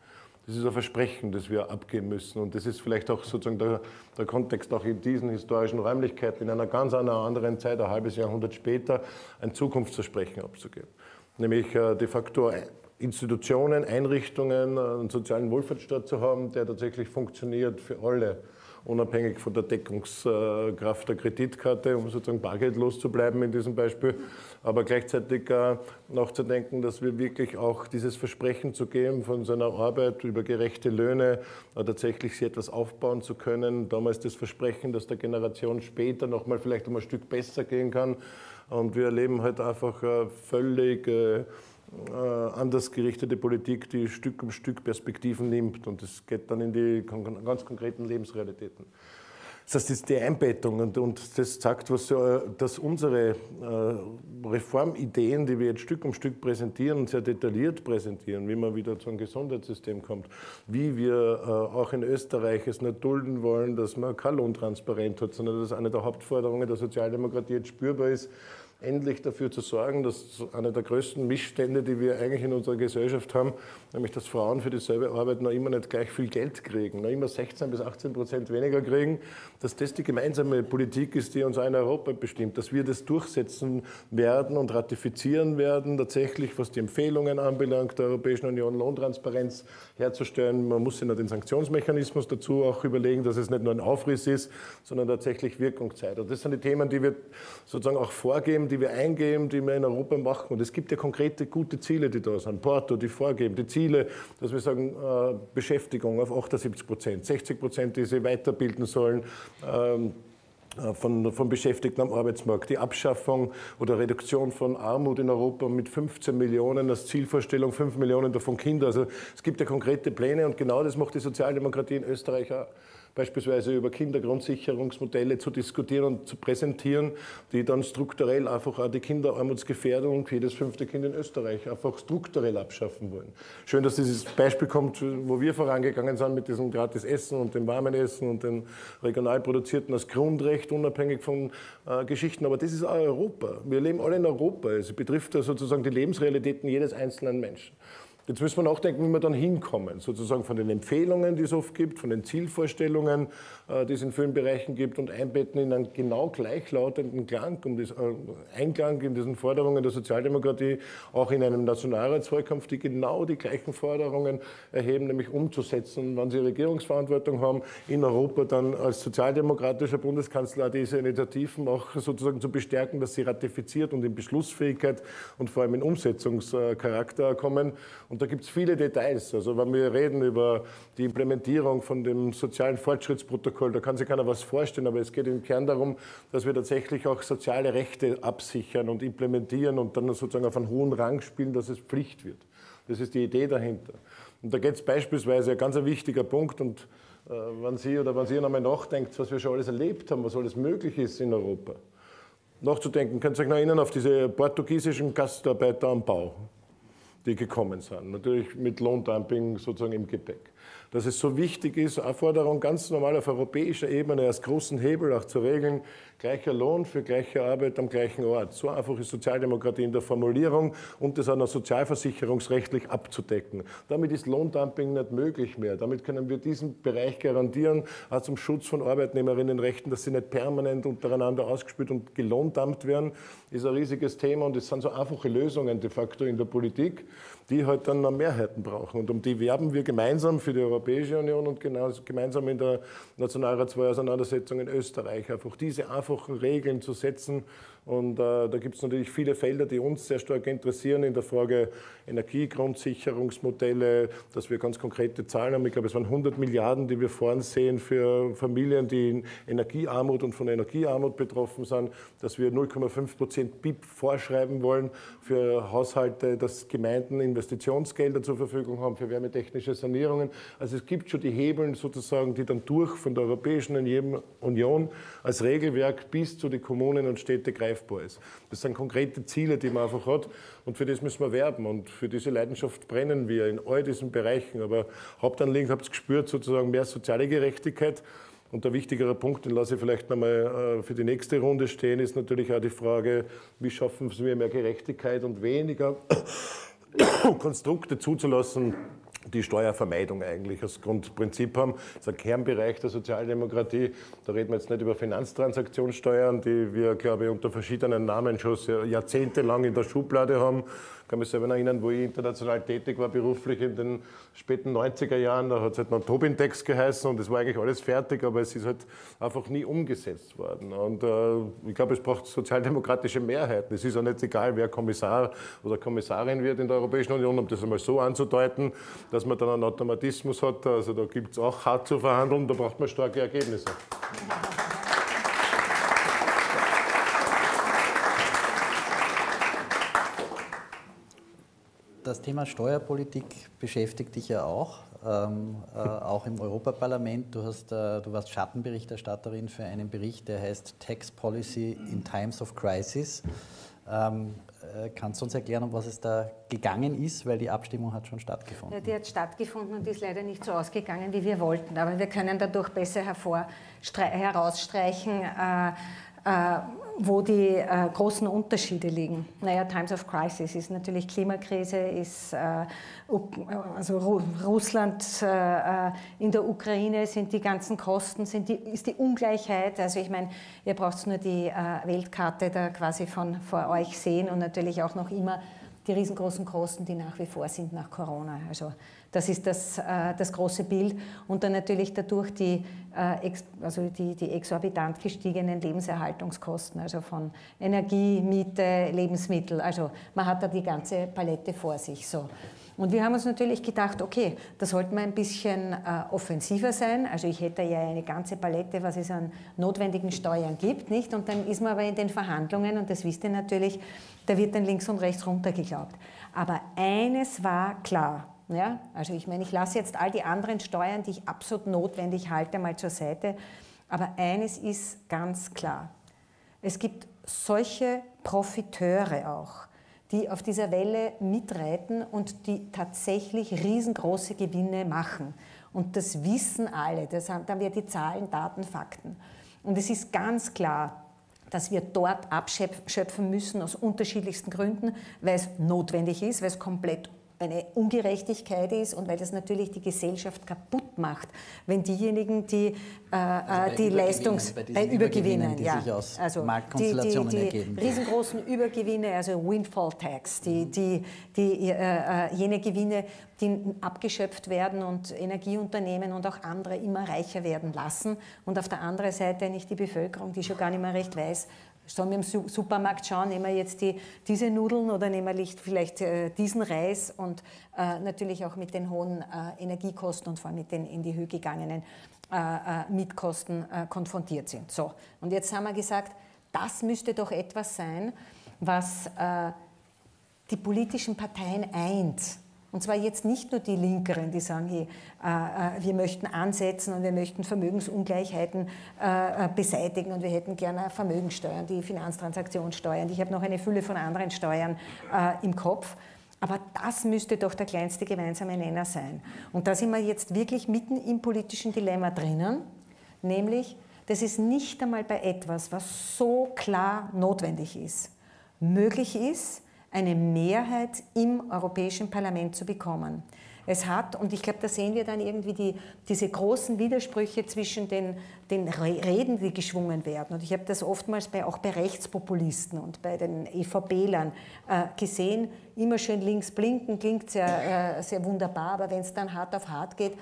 Das ist ein Versprechen, das wir abgehen müssen. Und das ist vielleicht auch sozusagen der, der, Kontext auch in diesen historischen Räumlichkeiten, in einer ganz anderen Zeit, ein halbes Jahrhundert später, ein Zukunftsversprechen abzugeben. Nämlich de facto Institutionen, Einrichtungen, einen sozialen Wohlfahrtsstaat zu haben, der tatsächlich funktioniert für alle unabhängig von der Deckungskraft der Kreditkarte, um sozusagen bargeldlos zu bleiben in diesem Beispiel, aber gleichzeitig äh, nachzudenken, dass wir wirklich auch dieses Versprechen zu geben von seiner Arbeit über gerechte Löhne äh, tatsächlich sie etwas aufbauen zu können. Damals das Versprechen, dass der Generation später noch mal vielleicht um ein Stück besser gehen kann. Und wir erleben halt einfach äh, völlig äh, anders gerichtete Politik, die Stück um Stück Perspektiven nimmt. Und es geht dann in die ganz konkreten Lebensrealitäten. Das heißt, das ist die Einbettung. Und, und das sagt, was, dass unsere äh, Reformideen, die wir jetzt Stück um Stück präsentieren, sehr detailliert präsentieren, wie man wieder zu einem Gesundheitssystem kommt, wie wir äh, auch in Österreich es nicht dulden wollen, dass man kein Lohntransparent hat, sondern dass eine der Hauptforderungen der Sozialdemokratie jetzt spürbar ist, endlich dafür zu sorgen, dass einer der größten Missstände, die wir eigentlich in unserer Gesellschaft haben, nämlich dass Frauen für dieselbe Arbeit noch immer nicht gleich viel Geld kriegen, noch immer 16 bis 18 Prozent weniger kriegen, dass das die gemeinsame Politik ist, die uns auch in Europa bestimmt, dass wir das durchsetzen werden und ratifizieren werden, tatsächlich, was die Empfehlungen anbelangt, der Europäischen Union Lohntransparenz herzustellen. Man muss sich noch den Sanktionsmechanismus dazu auch überlegen, dass es nicht nur ein Aufriss ist, sondern tatsächlich Wirkung zeigt. Und das sind die Themen, die wir sozusagen auch vorgeben, die wir eingeben, die wir in Europa machen. Und es gibt ja konkrete gute Ziele, die da sind. Porto, die vorgeben, die Ziele, dass wir sagen, äh, Beschäftigung auf 78 Prozent, 60 Prozent, die sie weiterbilden sollen. Ähm, äh, von, von Beschäftigten am Arbeitsmarkt, die Abschaffung oder Reduktion von Armut in Europa mit 15 Millionen als Zielvorstellung, 5 Millionen davon Kinder. Also es gibt ja konkrete Pläne und genau das macht die Sozialdemokratie in Österreich auch beispielsweise über Kindergrundsicherungsmodelle zu diskutieren und zu präsentieren, die dann strukturell einfach auch die Kinderarmutsgefährdung, jedes fünfte Kind in Österreich, einfach strukturell abschaffen wollen. Schön, dass dieses Beispiel kommt, wo wir vorangegangen sind mit diesem gratis Essen und dem warmen Essen und dem regional produzierten als Grundrecht, unabhängig von äh, Geschichten. Aber das ist auch Europa. Wir leben alle in Europa. Es betrifft sozusagen die Lebensrealitäten jedes einzelnen Menschen. Jetzt müssen wir nachdenken, wie wir dann hinkommen, sozusagen von den Empfehlungen, die es oft gibt, von den Zielvorstellungen, äh, die es in vielen Bereichen gibt und einbetten in einen genau gleichlautenden Klang, um das, äh, Einklang in diesen Forderungen der Sozialdemokratie, auch in einem Nationalratswahlkampf, die genau die gleichen Forderungen erheben, nämlich umzusetzen, wenn sie Regierungsverantwortung haben, in Europa dann als sozialdemokratischer Bundeskanzler diese Initiativen auch sozusagen zu bestärken, dass sie ratifiziert und in Beschlussfähigkeit und vor allem in Umsetzungscharakter kommen. Und da gibt es viele Details. Also wenn wir reden über die Implementierung von dem sozialen Fortschrittsprotokoll, da kann sich keiner was vorstellen, aber es geht im Kern darum, dass wir tatsächlich auch soziale Rechte absichern und implementieren und dann sozusagen auf einen hohen Rang spielen, dass es Pflicht wird. Das ist die Idee dahinter. Und da geht es beispielsweise ein ganz wichtiger Punkt und äh, wenn Sie oder wenn Sie nochmal nachdenkt, was wir schon alles erlebt haben, was alles möglich ist in Europa, nachzudenken, könnt ihr euch noch erinnern auf diese portugiesischen Gastarbeiter am Bau die gekommen sind. Natürlich mit Lohndumping sozusagen im Gepäck. dass es so wichtig ist, eine Forderung ganz normal auf europäischer Ebene als großen Hebel auch zu regeln, gleicher Lohn für gleiche Arbeit am gleichen Ort. So einfach ist Sozialdemokratie in der Formulierung und das auch noch sozialversicherungsrechtlich abzudecken. Damit ist Lohndumping nicht möglich mehr. Damit können wir diesen Bereich garantieren, auch zum Schutz von Arbeitnehmerinnenrechten, dass sie nicht permanent untereinander ausgespielt und gelohndumpt werden, ist ein riesiges Thema und es sind so einfache Lösungen de facto in der Politik die halt dann noch Mehrheiten brauchen. Und um die werben wir gemeinsam für die Europäische Union und gemeinsam in der Nationalratswahlauseinandersetzung in Österreich. Einfach diese einfachen Regeln zu setzen, und äh, da gibt es natürlich viele Felder, die uns sehr stark interessieren in der Frage Energiegrundsicherungsmodelle, dass wir ganz konkrete Zahlen haben. Ich glaube, es waren 100 Milliarden, die wir vorn sehen für Familien, die in Energiearmut und von Energiearmut betroffen sind, dass wir 0,5 Prozent BIP vorschreiben wollen für Haushalte, dass Gemeinden Investitionsgelder zur Verfügung haben für wärmetechnische Sanierungen. Also es gibt schon die Hebeln sozusagen, die dann durch von der Europäischen Union als Regelwerk bis zu den Kommunen und Städte greifen greifbar ist. Das sind konkrete Ziele, die man einfach hat und für das müssen wir werben und für diese Leidenschaft brennen wir in all diesen Bereichen. Aber Hauptanliegen, habt ihr gespürt, sozusagen mehr soziale Gerechtigkeit. Und der wichtigere Punkt, den lasse ich vielleicht nochmal äh, für die nächste Runde stehen, ist natürlich auch die Frage, wie schaffen wir mehr Gerechtigkeit und weniger Konstrukte zuzulassen, die Steuervermeidung eigentlich als Grundprinzip haben. Das ist ein Kernbereich der Sozialdemokratie. Da reden wir jetzt nicht über Finanztransaktionssteuern, die wir, glaube ich, unter verschiedenen Namen schon jahrzehntelang in der Schublade haben kann mich selber erinnern, wo ich international tätig war, beruflich in den späten 90er Jahren, da hat es halt noch Tobindex geheißen und es war eigentlich alles fertig, aber es ist halt einfach nie umgesetzt worden. Und äh, ich glaube, es braucht sozialdemokratische Mehrheiten. Es ist auch nicht egal, wer Kommissar oder Kommissarin wird in der Europäischen Union, um das einmal so anzudeuten, dass man dann einen Automatismus hat. Also da gibt es auch hart zu verhandeln, da braucht man starke Ergebnisse. Das Thema Steuerpolitik beschäftigt dich ja auch, ähm, äh, auch im Europaparlament. Du, hast, äh, du warst Schattenberichterstatterin für einen Bericht, der heißt Tax Policy in Times of Crisis. Ähm, äh, kannst du uns erklären, um was es da gegangen ist, weil die Abstimmung hat schon stattgefunden? Ja, die hat stattgefunden und ist leider nicht so ausgegangen, wie wir wollten. Aber wir können dadurch besser herausstreichen, äh, wo die äh, großen Unterschiede liegen. Naja, Times of Crisis ist natürlich Klimakrise, ist äh, also Ru Russland äh, äh, in der Ukraine, sind die ganzen Kosten, sind die, ist die Ungleichheit. Also ich meine, ihr braucht nur die äh, Weltkarte da quasi von vor euch sehen und natürlich auch noch immer die riesengroßen Kosten, die nach wie vor sind nach Corona. Also das ist das, äh, das große Bild. Und dann natürlich dadurch die, äh, also die, die exorbitant gestiegenen Lebenserhaltungskosten, also von Energie, Miete, Lebensmittel. Also man hat da die ganze Palette vor sich. So. Und wir haben uns natürlich gedacht, okay, da sollten wir ein bisschen äh, offensiver sein. Also ich hätte ja eine ganze Palette, was es an notwendigen Steuern gibt, nicht? Und dann ist man aber in den Verhandlungen, und das wisst ihr natürlich, da wird dann links und rechts runtergeglaubt. Aber eines war klar, ja? Also ich meine, ich lasse jetzt all die anderen Steuern, die ich absolut notwendig halte, mal zur Seite. Aber eines ist ganz klar. Es gibt solche Profiteure auch, die auf dieser Welle mitreiten und die tatsächlich riesengroße Gewinne machen. Und das wissen alle. Das haben, da haben wir die Zahlen, Daten, Fakten. Und es ist ganz klar, dass wir dort abschöpfen müssen aus unterschiedlichsten Gründen, weil es notwendig ist, weil es komplett eine Ungerechtigkeit ist und weil das natürlich die Gesellschaft kaputt macht, wenn diejenigen, die also äh, die Leistungs bei, Übergewinnen, die ja, sich aus also Marktkonstellationen die, die, die ergeben. riesengroßen Übergewinne, also Windfall Tax, die, die, die äh, äh, jene Gewinne, die abgeschöpft werden und Energieunternehmen und auch andere immer reicher werden lassen und auf der anderen Seite nicht die Bevölkerung, die schon gar nicht mehr recht weiß, Sollen wir im Supermarkt schauen, nehmen wir jetzt die, diese Nudeln oder nehmen wir vielleicht äh, diesen Reis und äh, natürlich auch mit den hohen äh, Energiekosten und vor allem mit den in die Höhe gegangenen äh, äh, Mietkosten äh, konfrontiert sind. So, und jetzt haben wir gesagt, das müsste doch etwas sein, was die politischen Parteien eint. Und zwar jetzt nicht nur die Linkeren, die sagen, hey, äh, äh, wir möchten ansetzen und wir möchten Vermögensungleichheiten äh, beseitigen und wir hätten gerne Vermögensteuern, die Finanztransaktionssteuern. Ich habe noch eine Fülle von anderen Steuern im Kopf Aber das müsste doch der kleinste gemeinsame Nenner sein. Und da sind wir jetzt wirklich mitten im politischen Dilemma drinnen, nämlich, das ist nicht einmal bei etwas, was so klar notwendig ist, möglich ist, eine Mehrheit im Europäischen Parlament zu bekommen. Es hat, und ich glaube, da sehen wir dann irgendwie die, diese großen Widersprüche zwischen den, den Reden, die geschwungen werden. Und ich habe das oftmals bei, auch bei Rechtspopulisten und bei den EVP-Lern äh, gesehen. Immer schön links blinken, klingt sehr, äh, sehr wunderbar, aber wenn es dann hart auf hart geht,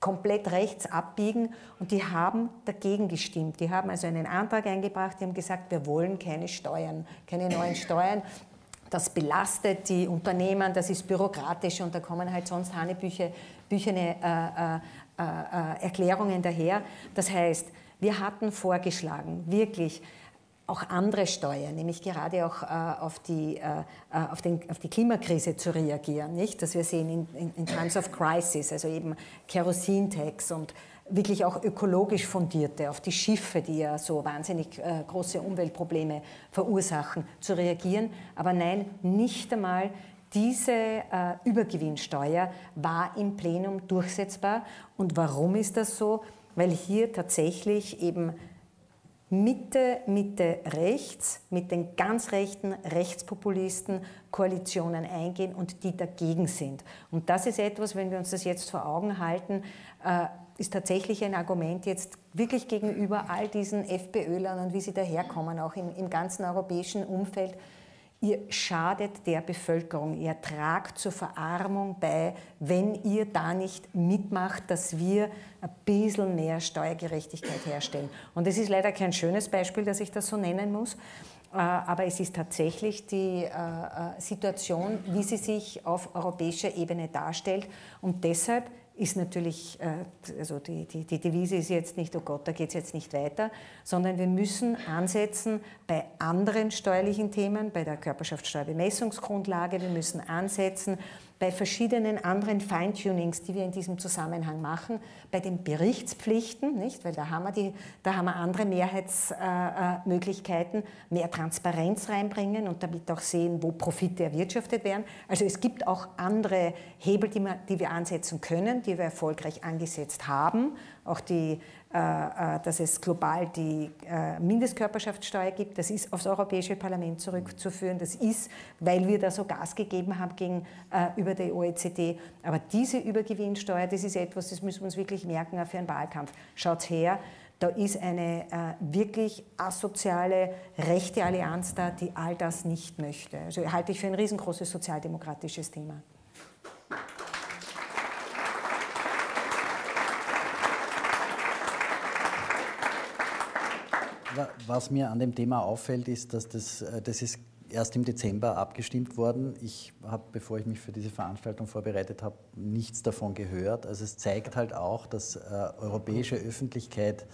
komplett rechts abbiegen und die haben dagegen gestimmt. Die haben also einen Antrag eingebracht, die haben gesagt, wir wollen keine Steuern, keine neuen Steuern das belastet die Unternehmen, das ist bürokratisch und da kommen halt sonst hanebüchene äh, äh, äh, Erklärungen daher. Das heißt, wir hatten vorgeschlagen, wirklich auch andere Steuern, nämlich gerade auch äh, auf, die, äh, auf, den, auf, die, Klimakrise zu reagieren. Nicht? Dass wir sehen in, in, in Times of Crisis, also eben Kerosintax und wirklich auch ökologisch fundierte, auf die Schiffe, die ja so wahnsinnig äh, große Umweltprobleme verursachen, zu reagieren. Aber nein, nicht einmal diese äh, Übergewinnsteuer war im Plenum durchsetzbar. Und warum ist das so? Weil hier tatsächlich eben Mitte, Mitte rechts mit den ganz rechten Rechtspopulisten Koalitionen eingehen und die dagegen sind. Und das ist etwas, wenn wir uns das jetzt vor Augen halten, äh, ist tatsächlich ein Argument jetzt wirklich gegenüber all diesen FPÖlern und wie sie daherkommen, auch im, im ganzen europäischen Umfeld. Ihr schadet der Bevölkerung, ihr tragt zur Verarmung bei, wenn ihr da nicht mitmacht, dass wir ein bisschen mehr Steuergerechtigkeit herstellen. Und es ist leider kein schönes Beispiel, dass ich das so nennen muss, äh, aber es ist tatsächlich die äh, äh, Situation, wie sie sich auf europäischer Ebene darstellt. Und deshalb ist natürlich, äh, also die, die, die Devise ist jetzt nicht, oh Gott, da geht es jetzt nicht weiter, sondern wir müssen ansetzen bei anderen steuerlichen Themen, bei der Körperschaftssteuerbemessungsgrundlage, wir müssen ansetzen bei verschiedenen anderen Feintunings, die wir in diesem Zusammenhang machen, bei den Berichtspflichten, nicht? weil da haben wir, die, da haben wir andere Mehrheitsmöglichkeiten, mehr Transparenz reinbringen und damit auch sehen, wo Profite erwirtschaftet werden. Also es gibt auch andere Hebel, die wir, die wir ansetzen können, die wir erfolgreich angesetzt haben. Auch die äh, äh, dass es global die äh, Mindestkörperschaftssteuer gibt. Das ist aufs Europäische Parlament zurückzuführen. Das ist, weil wir da so Gas gegeben haben gegenüber der OECD. Aber diese Übergewinnsteuer, das ist etwas, das müssen wir uns wirklich merken für einen Wahlkampf. Schaut her, da ist eine äh, wirklich asoziale rechte Allianz da, die all das nicht möchte. Also halte ich für ein riesengroßes sozialdemokratisches Thema. Was mir an dem Thema auffällt, ist, dass das, äh, das ist erst im Dezember abgestimmt worden. Ich habe, bevor ich mich für diese Veranstaltung vorbereitet habe, nichts davon gehört. Also es zeigt halt auch, dass äh, europäische Öffentlichkeit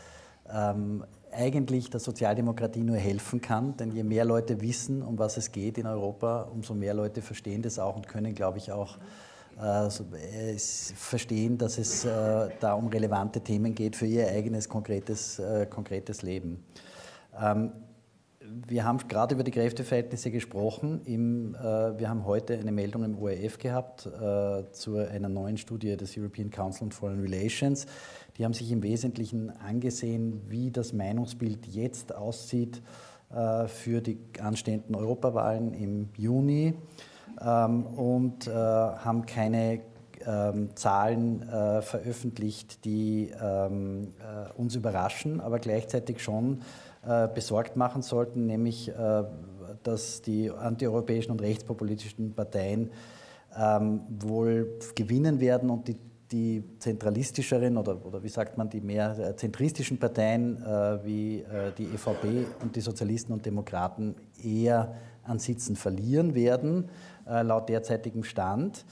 ähm, eigentlich der Sozialdemokratie nur helfen kann, denn je mehr Leute wissen, um was es geht in Europa, umso mehr Leute verstehen das auch und können, glaube ich, auch äh, verstehen, dass es äh, da um relevante Themen geht für ihr eigenes konkretes, konkretes Leben. Ähm, wir haben gerade über die Kräfteverhältnisse gesprochen. Im, äh, wir haben heute eine Meldung im ORF gehabt äh, zu einer neuen Studie des European Council on Foreign Relations. Die haben sich im Wesentlichen angesehen, wie das Meinungsbild jetzt aussieht äh, für die anstehenden Europawahlen im Juni ähm, und äh, haben keine ähm, Zahlen äh, veröffentlicht, die ähm, äh, uns überraschen, aber gleichzeitig schon besorgt machen sollten, nämlich äh, dass die antieuropäischen und rechtspopulistischen Parteien ähm, wohl gewinnen werden und die, die zentralistischeren oder, oder wie sagt man, die mehr äh, zentristischen Parteien äh, wie äh, die EVP und die Sozialisten und Demokraten eher an Sitzen verlieren werden, äh, laut derzeitigem Stand.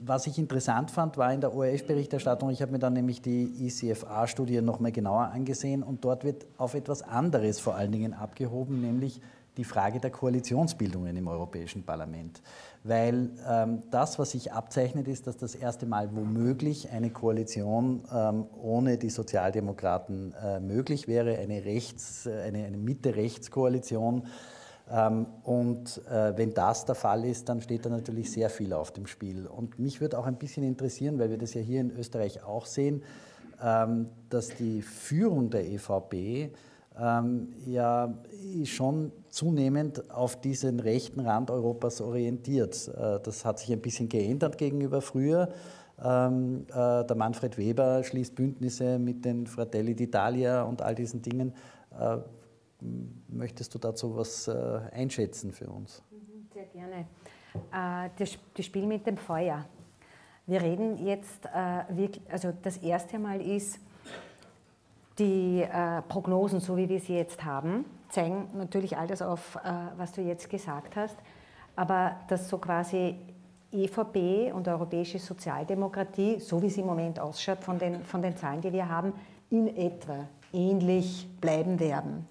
Was ich interessant fand, war in der ORF-Berichterstattung, ich habe mir dann nämlich die ICFA-Studie nochmal genauer angesehen und dort wird auf etwas anderes vor allen Dingen abgehoben, nämlich die Frage der Koalitionsbildungen im Europäischen Parlament. Weil ähm, das, was sich abzeichnet, ist, dass das erste Mal womöglich eine Koalition ähm, ohne die Sozialdemokraten äh, möglich wäre, eine, Rechts-, eine, eine Mitte-Rechts-Koalition Ähm, und äh, wenn das der Fall ist, dann steht da natürlich sehr viel auf dem Spiel. Und mich würde auch ein bisschen interessieren, weil wir das ja hier in Österreich auch sehen, ähm, dass die Führung der EVP ähm, ja schon zunehmend auf diesen rechten Rand Europas orientiert. Äh, das hat sich ein bisschen geändert gegenüber früher. Ähm, äh, der Manfred Weber schließt Bündnisse mit den Fratelli d'Italia und all diesen Dingen. Äh, möchtest du dazu was äh, einschätzen für uns? Sehr gerne. Das, das Spiel mit dem Feuer. Wir reden jetzt, also das erste Mal ist, die Prognosen, so wie wir sie jetzt haben, zeigen natürlich all das auf, was du jetzt gesagt hast, aber dass so quasi EVP und europäische Sozialdemokratie, so wie sie im Moment ausschaut von den, von den Zahlen, die wir haben, in etwa ähnlich bleiben werden.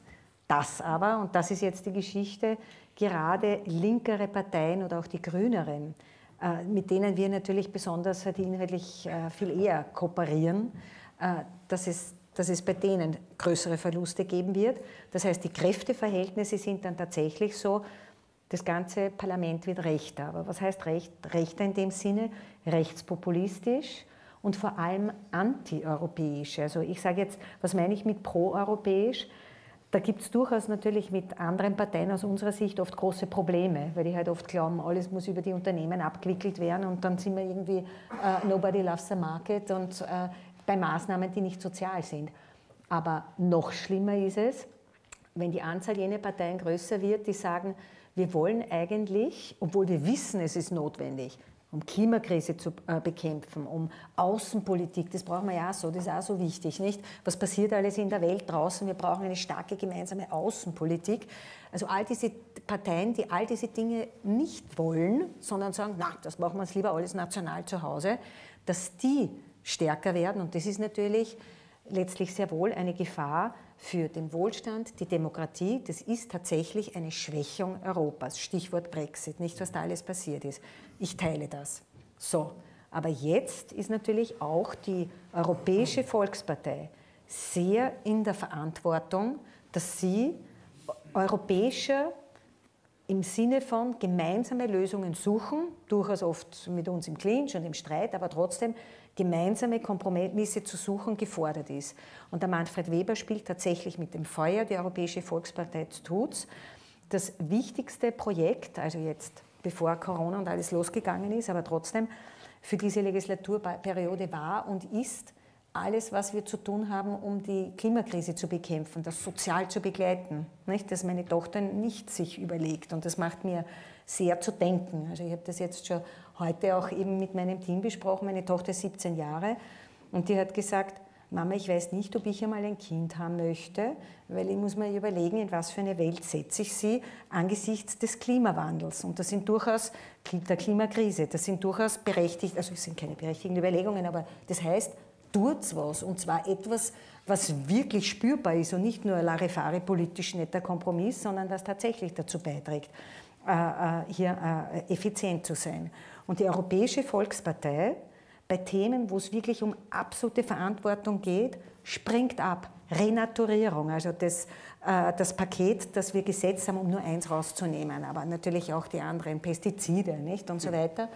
Das aber, und das ist jetzt die Geschichte, gerade linkere Parteien oder auch die grüneren, äh, mit denen wir natürlich besonders die inhaltlich äh, viel eher kooperieren, äh, dass es, dass es bei denen größere Verluste geben wird. Das heißt, die Kräfteverhältnisse sind dann tatsächlich so, das ganze Parlament wird rechter. Aber was heißt recht? rechter in dem Sinne? Rechtspopulistisch und vor allem antieuropäisch. Also ich sage jetzt, was meine ich mit proeuropäisch? Da gibt es durchaus natürlich mit anderen Parteien aus unserer Sicht oft große Probleme, weil die halt oft glauben, alles muss über die Unternehmen abgewickelt werden und dann sind wir irgendwie uh, nobody loves the market und uh, bei Maßnahmen, die nicht sozial sind. Aber noch schlimmer ist es, wenn die Anzahl jener Parteien größer wird, die sagen, wir wollen eigentlich, obwohl wir wissen, es ist notwendig, um Klimakrise zu äh, bekämpfen, um Außenpolitik, das brauchen wir ja auch so, das ist auch so wichtig, nicht? Was passiert alles in der Welt draußen? Wir brauchen eine starke gemeinsame Außenpolitik. Also all diese Parteien, die all diese Dinge nicht wollen, sondern sagen, na, das machen wir uns lieber alles national zu Hause, dass die stärker werden und das ist natürlich letztlich sehr wohl eine Gefahr für den Wohlstand, die Demokratie. Das ist tatsächlich eine Schwächung Europas. Stichwort Brexit, nicht was da alles passiert ist. Ich teile das. So, aber jetzt ist natürlich auch die Europäische Volkspartei sehr in der Verantwortung, dass sie europäischer im Sinne von gemeinsame Lösungen suchen, durchaus oft mit uns im Clinch und im Streit, aber trotzdem gemeinsame Kompromisse zu suchen gefordert ist. Und der Manfred Weber spielt tatsächlich mit dem Feuer, die Europäische Volkspartei tut das wichtigste Projekt, also jetzt bevor Corona und alles losgegangen ist, aber trotzdem für diese Legislaturperiode war und ist alles, was wir zu tun haben, um die Klimakrise zu bekämpfen, das sozial zu begleiten. Nicht? Das meine Tochter nicht sich überlegt und das macht mir sehr zu denken. Also ich habe das jetzt schon heute auch eben mit meinem Team besprochen. Meine Tochter ist 17 Jahre und die hat gesagt, Mama, ich weiß nicht, ob ich einmal ein Kind haben möchte, weil ich muss mir überlegen, in was für eine Welt setze ich sie angesichts des Klimawandels. Und das sind durchaus der Klimakrise, das sind durchaus berechtigt, also es sind keine berechtigten Überlegungen, aber das heißt, tut's was. Und zwar etwas, was wirklich spürbar ist und nicht nur Larifari politisch netter Kompromiss, sondern was tatsächlich dazu beiträgt, äh, äh, hier äh, effizient zu sein. Und die Europäische Volkspartei, bei Themen, wo es wirklich um absolute Verantwortung geht, springt ab. Renaturierung, also das, das Paket, das wir gesetzt haben, um nur eins rauszunehmen, aber natürlich auch die anderen Pestizide nicht, und so weiter.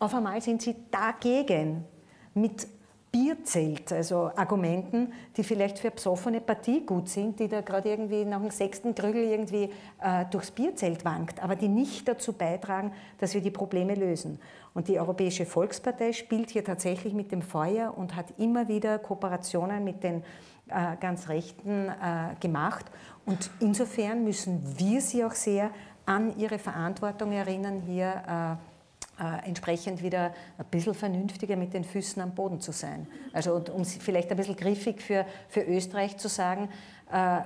Auf einmal sind sie dagegen mit Bierzelt, also Argumenten, die vielleicht für besoffene Partie gut sind, die da gerade irgendwie nach dem sechsten Krügel irgendwie äh, durchs Bierzelt wankt, aber die nicht dazu beitragen, dass wir die Probleme lösen. Und die Europäische Volkspartei spielt hier tatsächlich mit dem Feuer und hat immer wieder Kooperationen mit den äh, ganz Rechten äh, gemacht. Und insofern müssen wir sie auch sehr an ihre Verantwortung erinnern, hier äh, äh, entsprechend wieder ein bisschen vernünftiger mit den Füßen am Boden zu sein. Also um vielleicht ein bisschen griffig für, für Österreich zu sagen,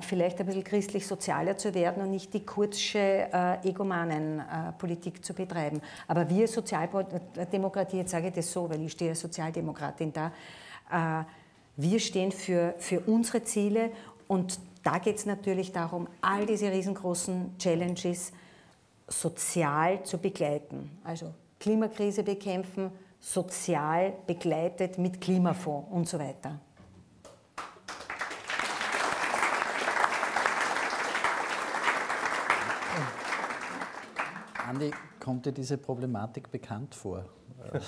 vielleicht ein bisschen christlich-sozialer zu werden und nicht die kurzsche äh, Egomanen-Politik zu betreiben. Aber wir Sozialdemokratie, jetzt sage ich das so, weil ich stehe als Sozialdemokratin da, äh, wir stehen für, für unsere Ziele und da geht es natürlich darum, all diese riesengroßen Challenges sozial zu begleiten. Also Klimakrise bekämpfen, sozial begleitet mit Klimafonds und so weiter. Andi, kommt dir diese Problematik bekannt vor?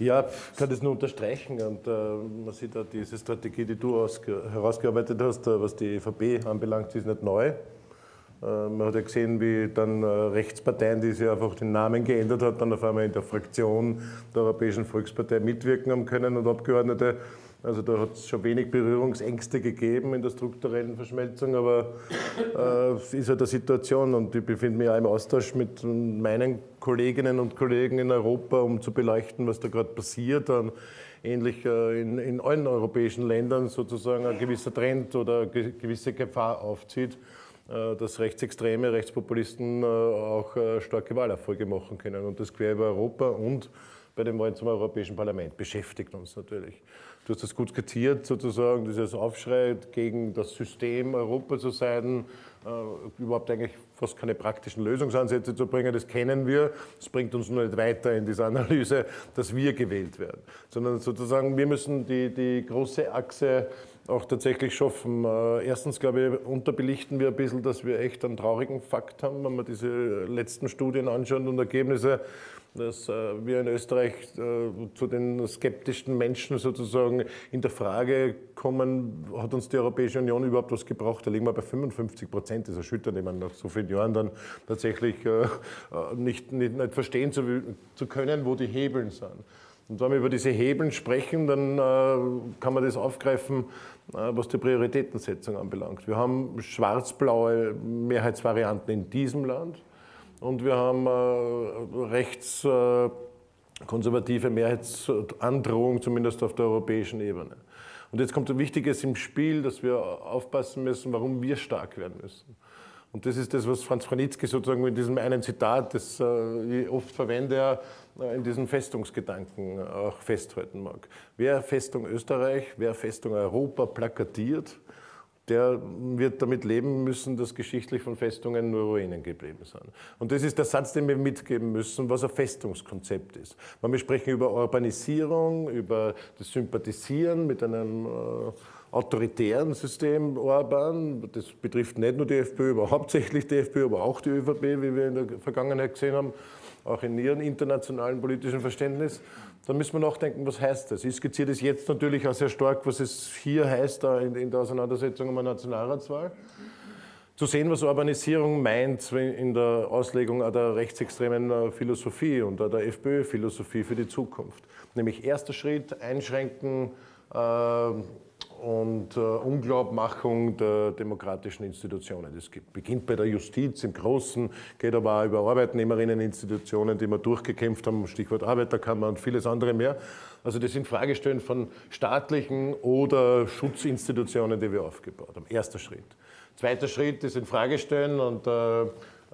Ja, ich kann das nur unterstreichen. Und äh, man sieht auch diese Strategie, die du herausgearbeitet hast, äh, was die ÖVP anbelangt, ist nicht neu. Äh, man hat ja gesehen, wie dann äh, Rechtsparteien, die sich einfach den Namen geändert hat, dann auf einmal in der Fraktion der Europäischen Volkspartei mitwirken haben können und Abgeordnete also da hat es schon wenig Berührungsängste gegeben in der strukturellen Verschmelzung, aber äh, es ist halt eine Situation und ich befinde mich auch im Austausch mit meinen Kolleginnen und Kollegen in Europa, um zu beleuchten, was da gerade passiert. Und ähnlich äh, in, in allen europäischen Ländern sozusagen ein gewisser Trend oder eine gewisse Gefahr aufzieht, äh, dass Rechtsextreme, Rechtspopulisten äh, auch äh, starke Wahlerfolge machen können und das quer über Europa und bei den Wahlen zum Europäischen Parlament beschäftigt uns natürlich. Du hast das gut skizziert, sozusagen, dieses Aufschrei gegen das System Europa zu sein, äh, überhaupt eigentlich fast keine praktischen Lösungsansätze zu bringen, das kennen wir. Das bringt uns nur nicht weiter in dieser Analyse, dass wir gewählt werden, sondern sozusagen, wir müssen die, die große Achse auch tatsächlich schaffen. Äh, erstens, glaube ich, unterbelichten wir ein bisschen, dass wir echt einen traurigen Fakt haben, wenn man diese letzten Studien anschaut und Ergebnisse dass äh, wir in Österreich äh, zu den skeptischen Menschen sozusagen in der Frage kommen, hat uns die Europäische Union überhaupt was gebracht? Da liegen wir bei 55 Prozent. Das erschüttert man nach so vielen Jahren dann tatsächlich äh, nicht, nicht, nicht verstehen zu, zu können, wo die Hebeln sind. Und wenn wir über diese Hebeln sprechen, dann kann man das aufgreifen, was die Prioritätensetzung anbelangt. Wir haben schwarz-blaue Mehrheitsvarianten in diesem Land und wir haben äh, rechtskonservative äh, Mehrheitsandrohung, zumindest auf der europäischen Ebene. Und jetzt kommt ein Wichtiges im Spiel, dass wir aufpassen müssen, warum wir stark werden müssen. Und das ist das, was Franz Franitzky sozusagen in diesem einen Zitat, das äh, ich oft verwende, in diesen Festungsgedanken auch festhalten mag. Wer Festung Österreich, wer Festung Europa plakatiert, der wird damit leben müssen, dass geschichtlich von Festungen nur Ruinen geblieben sind. Und das ist der Satz, den wir mitgeben müssen, was ein Festungskonzept ist. Wenn wir sprechen über Urbanisierung, über das Sympathisieren mit einem äh, autoritären System Orban, das betrifft nicht nur die FPÖ, aber hauptsächlich die FPÖ, aber auch die ÖVP, wie wir in der Vergangenheit gesehen haben, auch in ihrem internationalen politischen Verständnis, dann müssen wir nachdenken, was heißt das? Ich skizziere das jetzt natürlich auch sehr stark, was es hier heißt in, in der Auseinandersetzung um eine Nationalratswahl. Zu sehen, was Urbanisierung meint in der Auslegung der rechtsextremen äh, Philosophie und der FPÖ-Philosophie für die Zukunft. Nämlich erster Schritt, einschränken, äh, und äh, Unglaubmachung der demokratischen Institutionen. Das beginnt bei der Justiz im Großen, geht aber auch über Arbeitnehmerinneninstitutionen, die wir durchgekämpft haben, Stichwort Arbeiterkammer und vieles andere mehr. Also das sind Fragestellen von staatlichen oder Schutzinstitutionen, die wir aufgebaut haben. Erster Schritt. Zweiter Schritt ist in Fragestellen und äh,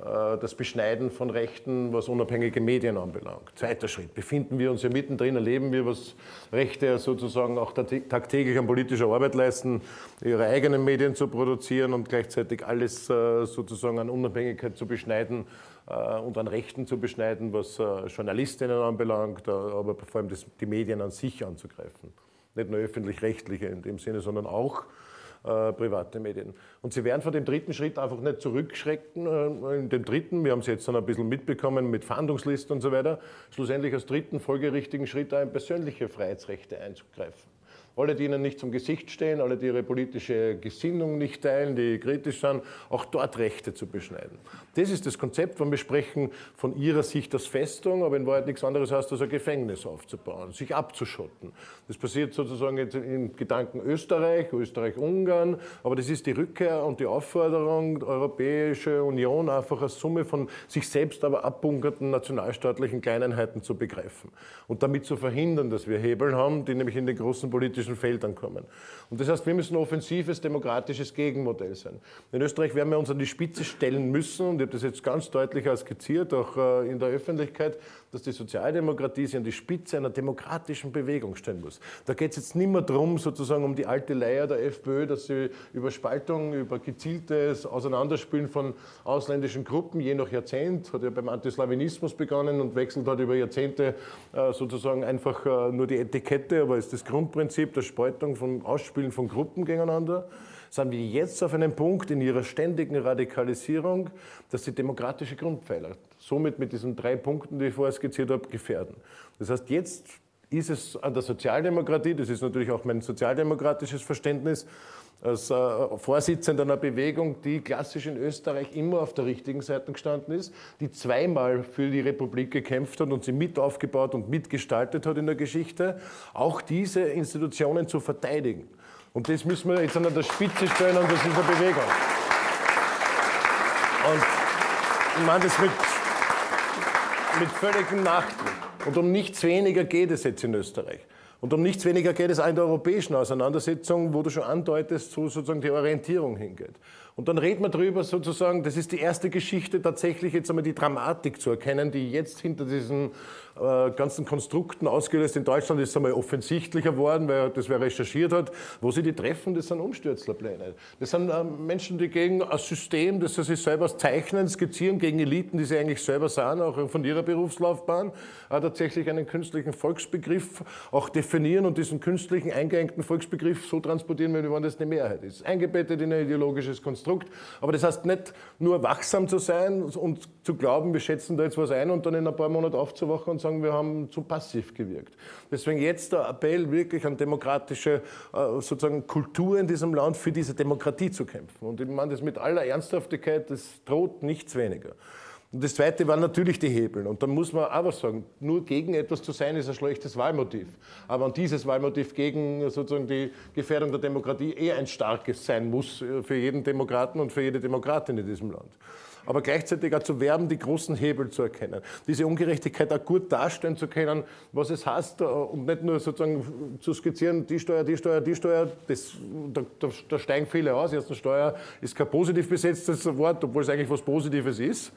das Beschneiden von Rechten, was unabhängige Medien anbelangt. Zweiter Schritt. Befinden wir uns ja mittendrin, erleben wir, was Rechte sozusagen auch tagtäglich an politischer Arbeit leisten, ihre eigenen Medien zu produzieren und gleichzeitig alles äh, sozusagen an Unabhängigkeit zu beschneiden äh, und an Rechten zu beschneiden, was Journalistinnen anbelangt, aber vor allem die Medien an sich anzugreifen. Nicht nur öffentlich-rechtliche in dem Sinne, sondern auch äh, private Medien. Und sie werden von dem dritten Schritt einfach nicht zurückschrecken. Äh, in dem dritten, wir haben es jetzt dann ein bisschen mitbekommen mit Fahndungslisten und so weiter, schlussendlich als dritten folgerichtigen Schritt auch in persönliche Freiheitsrechte einzugreifen alle, die ihnen nicht zum Gesicht stehen, alle, die ihre politische Gesinnung nicht teilen, die kritisch sind, auch dort Rechte zu beschneiden. Das ist das Konzept, wenn wir sprechen von ihrer Sicht als Festung, aber in Wahrheit nichts anderes heißt, als ein Gefängnis aufzubauen, sich abzuschotten. Das passiert sozusagen im Gedanken Österreich, Österreich-Ungarn, aber das ist die Rückkehr und die Aufforderung der Europäische Union einfach als Summe von sich selbst aber abbunkerten nationalstaatlichen Kleineinheiten zu begreifen und damit zu verhindern, dass wir Hebel haben, die nämlich in den großen politischen politischen Feldern kommen. Und das heißt, wir müssen ein offensives, demokratisches Gegenmodell sein. In Österreich werden wir uns an die Spitze stellen müssen, und ich habe das jetzt ganz deutlich skizziert, auch äh, in der Öffentlichkeit, dass die Sozialdemokratie sich an die Spitze einer demokratischen Bewegung stellen muss. Da geht es jetzt nicht mehr darum, sozusagen um die alte Leier der FPÖ, dass sie über Spaltung, über gezieltes Auseinanderspielen von ausländischen Gruppen, je nach Jahrzehnt, hat ja beim Antislawinismus begonnen und wechselt hat über Jahrzehnte äh, sozusagen einfach äh, nur die Etikette, aber ist das Grundprinzip der Spaltung von Ausspielen von Gruppen gegeneinander sind wir jetzt auf einem Punkt in ihrer ständigen Radikalisierung, dass die demokratische Grundpfeiler somit mit diesen drei Punkten, die ich vorher skizziert habe, gefährden. Das heißt, jetzt ist es an der Sozialdemokratie, das ist natürlich auch mein sozialdemokratisches Verständnis, als äh, Vorsitzender einer Bewegung, die klassisch in Österreich immer auf der richtigen Seite gestanden ist, die zweimal für die Republik gekämpft hat und sie mit aufgebaut und mitgestaltet hat in der Geschichte, auch diese Institutionen zu verteidigen. Und das müssen wir jetzt an der Spitze stellen an dieser Bewegung. Und ich meine das mit, mit völligem Nachdruck. Und um nichts weniger geht es jetzt in Österreich. Und um nichts weniger geht es auch in der europäischen Auseinandersetzung, wo du schon andeutest, wo sozusagen die Orientierung hingeht. Und dann reden wir darüber sozusagen, das ist die erste Geschichte, tatsächlich jetzt einmal die Dramatik zu erkennen, die jetzt hinter diesen äh, ganzen Konstrukten ausgelöst in Deutschland ist einmal offensichtlicher geworden, weil das wer recherchiert hat, wo sie die treffen, das sind Umstürzlerpläne. Das sind äh, Menschen, die gegen ein System, das sie sich selber zeichnen, skizzieren, gegen Eliten, die sie eigentlich selber sind, auch von ihrer Berufslaufbahn, äh, tatsächlich einen künstlichen Volksbegriff auch definieren und diesen künstlichen, eingeengten Volksbegriff so transportieren, wie wenn das eine Mehrheit ist. Eingebettet in ein ideologisches Konstrukt. Aber das heißt nicht nur wachsam zu sein und zu glauben, wir schätzen da jetzt was ein und dann in ein paar Monaten aufzuwachen und sagen, wir haben zu passiv gewirkt. Deswegen jetzt der Appell wirklich an demokratische äh, sozusagen Kultur in diesem Land für diese Demokratie zu kämpfen. Und ich meine das mit aller Ernsthaftigkeit, das droht nichts weniger. Und das Zweite waren natürlich die Hebeln. Und dann muss man auch was sagen, nur gegen etwas zu sein, ist ein schlechtes Wahlmotiv. Aber an dieses Wahlmotiv gegen sozusagen die Gefährdung der Demokratie eher ein starkes sein muss äh, für jeden Demokraten und für jede Demokratin in diesem Land aber gleichzeitig auch zu werben, die großen Hebel zu erkennen. Diese Ungerechtigkeit auch gut darstellen zu können, was es heißt, äh, und nicht nur sozusagen zu skizzieren, die Steuer, die Steuer, die Steuer, das, da, da, da steigen viele aus. Erstens, Steuer ist kein positiv besetztes Wort, obwohl es eigentlich was Positives ist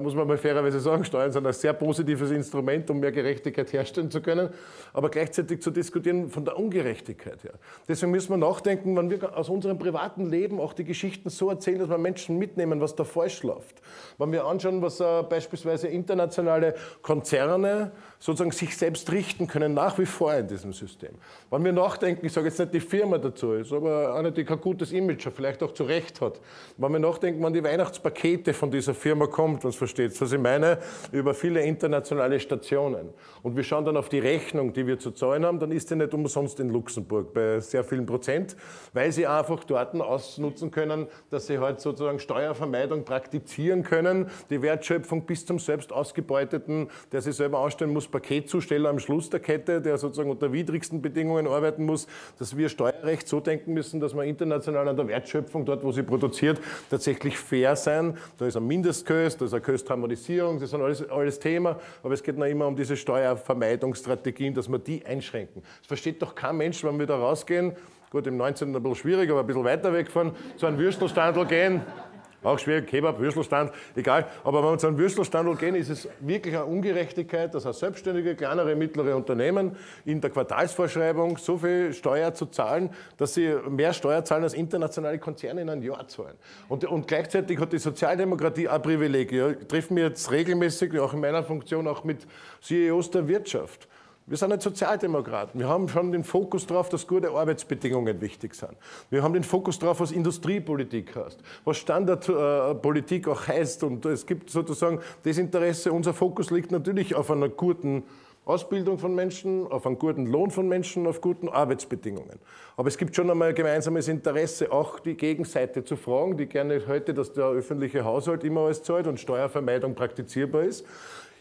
muss man mal fairerweise sagen, Steuern sind ein sehr positives Instrument, um mehr Gerechtigkeit herstellen zu können, aber gleichzeitig zu diskutieren von der Ungerechtigkeit her. Deswegen müssen wir nachdenken, wenn wir aus unserem privaten Leben auch die Geschichten so erzählen, dass wir Menschen mitnehmen, was da falsch läuft. Wenn wir anschauen, was äh, beispielsweise internationale Konzerne sozusagen sich selbst richten können, nach wie vor in diesem System. Wenn wir nachdenken, ich sage jetzt nicht die Firma dazu ist, aber eine, die kein gutes Image vielleicht auch zu Recht hat. Wenn wir nachdenken, wann die Weihnachtspakete von dieser Firma kommt, was versteht, was ich meine, über viele internationale Stationen. Und wir schauen dann auf die Rechnung, die wir zu zahlen haben, dann ist die nicht umsonst in Luxemburg bei sehr vielen Prozent, weil sie einfach dort ausnutzen können, dass sie halt sozusagen Steuervermeidung praktizieren können, die Wertschöpfung bis zum selbst ausgebeuteten, der sich selber anstellen muss, Paketzusteller am Schluss der Kette, der sozusagen unter widrigsten Bedingungen arbeiten muss, dass wir Steuerrecht so denken müssen, dass wir international an der Wertschöpfung, dort wo sie produziert, tatsächlich fair sein. Da ist ein Mindestköst, da ist eine Köstharmonisierung, das ist alles, alles Thema, aber es geht noch immer um diese Steuervermeidungsstrategien, dass wir die einschränken. Das versteht doch kein Mensch, wenn wir da rausgehen, gut, im 19. ein bisschen schwierig, aber ein bisschen weiter wegfahren, zu einem Würstelstandel gehen, auch schwierig, Kebab, Würstelstand, egal. Aber wenn wir zu einem Würstelstand gehen, ist es wirklich eine Ungerechtigkeit, dass ein selbstständige, kleinere, mittlere Unternehmen in der Quartalsvorschreibung so viel Steuer zu zahlen, dass sie mehr Steuer zahlen als internationale Konzerne in einem Jahr zahlen. Und, und gleichzeitig hat die Sozialdemokratie ein Privileg. Ich treffe mich jetzt regelmäßig, auch in meiner Funktion, auch mit CEOs der Wirtschaft. Wir sind nicht Sozialdemokraten. Wir haben schon den Fokus darauf, dass gute Arbeitsbedingungen wichtig sind. Wir haben den Fokus darauf, was Industriepolitik heißt, was Standardpolitik auch heißt. Und es gibt sozusagen das Interesse, unser Fokus liegt natürlich auf einer guten Ausbildung von Menschen, auf einen guten Lohn von Menschen, auf guten Arbeitsbedingungen. Aber es gibt schon einmal ein gemeinsames Interesse, auch die Gegenseite zu fragen, die gerne heute, dass der öffentliche Haushalt immer alles zahlt und Steuervermeidung praktizierbar ist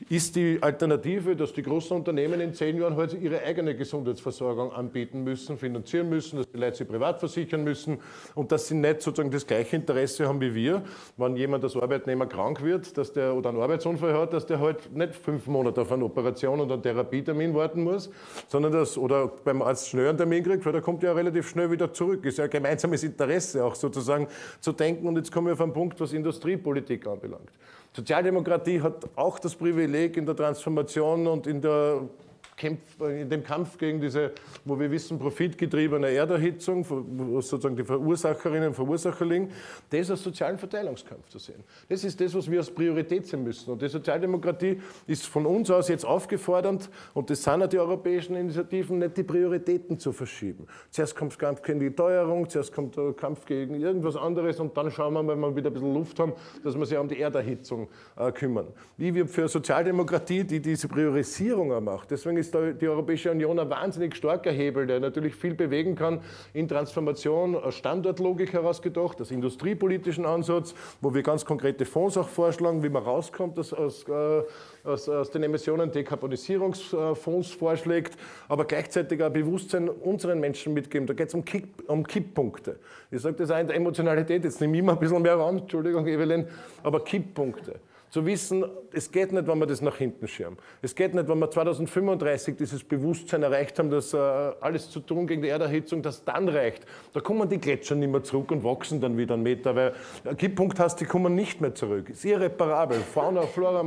ist die Alternative, dass die großen Unternehmen in zehn Jahren heute halt ihre eigene Gesundheitsversorgung anbieten müssen, finanzieren müssen, dass die Leute sich privat versichern müssen und dass sie nicht sozusagen das gleiche Interesse haben wie wir, wenn jemand als Arbeitnehmer krank wird dass der, oder einen Arbeitsunfall hat, dass der halt nicht fünf Monate auf eine Operation und einen Therapietermin warten muss, sondern dass, oder beim Arzt schnell einen Termin kriegt, weil der kommt ja relativ schnell wieder zurück. Ist ja ein gemeinsames Interesse auch sozusagen zu denken. Und jetzt kommen wir auf einen Punkt, was Industriepolitik anbelangt. Sozialdemokratie hat auch das Privileg in der Transformation und in der in dem Kampf gegen diese, wo wir wissen, profitgetriebene Erderhitzung, wo sozusagen die Verursacherinnen und Verursacher liegen, das als sozialen Verteilungskampf zu sehen. Das ist das, was wir als Priorität sehen müssen. Und die Sozialdemokratie ist von uns aus jetzt aufgefordert, und das sind ja die europäischen Initiativen, nicht die Prioritäten zu verschieben. Zuerst kommt Kampf gegen die Teuerung, zuerst kommt der Kampf gegen irgendwas anderes und dann schauen wir, wenn wir wieder ein bisschen Luft haben, dass wir sich um die Erderhitzung äh, kümmern. Wie wir für Sozialdemokratie, die diese Priorisierung auch macht. Deswegen ist die Europäische Union ein wahnsinnig starker Hebel, der natürlich viel bewegen kann in Transformation, aus Standortlogik herausgedacht, aus industriepolitischen Ansatz, wo wir ganz konkrete Fonds auch vorschlagen, wie man rauskommt aus, aus, äh, aus, aus den Emissionen, Dekarbonisierungsfonds vorschlägt, aber gleichzeitig auch Bewusstsein unseren Menschen mitgeben. Da geht es um, Kick, um Kipppunkte. Ich sage das auch in der Emotionalität, jetzt nehme ich mal ein bisschen mehr Raum, Entschuldigung, Evelyn, aber Kipppunkte zu wissen, es geht nicht, wenn wir das nach hinten schirmen. Es geht nicht, wenn wir 2035 dieses Bewusstsein erreicht haben, dass äh, alles zu tun gegen die Erderhitzung, das dann reicht. Da kommen die Gletscher nicht mehr zurück und wachsen dann wieder einen Meter, weil ein Kipppunkt hast, die kommen nicht mehr zurück. Ist irreparabel. Fauna, Flora,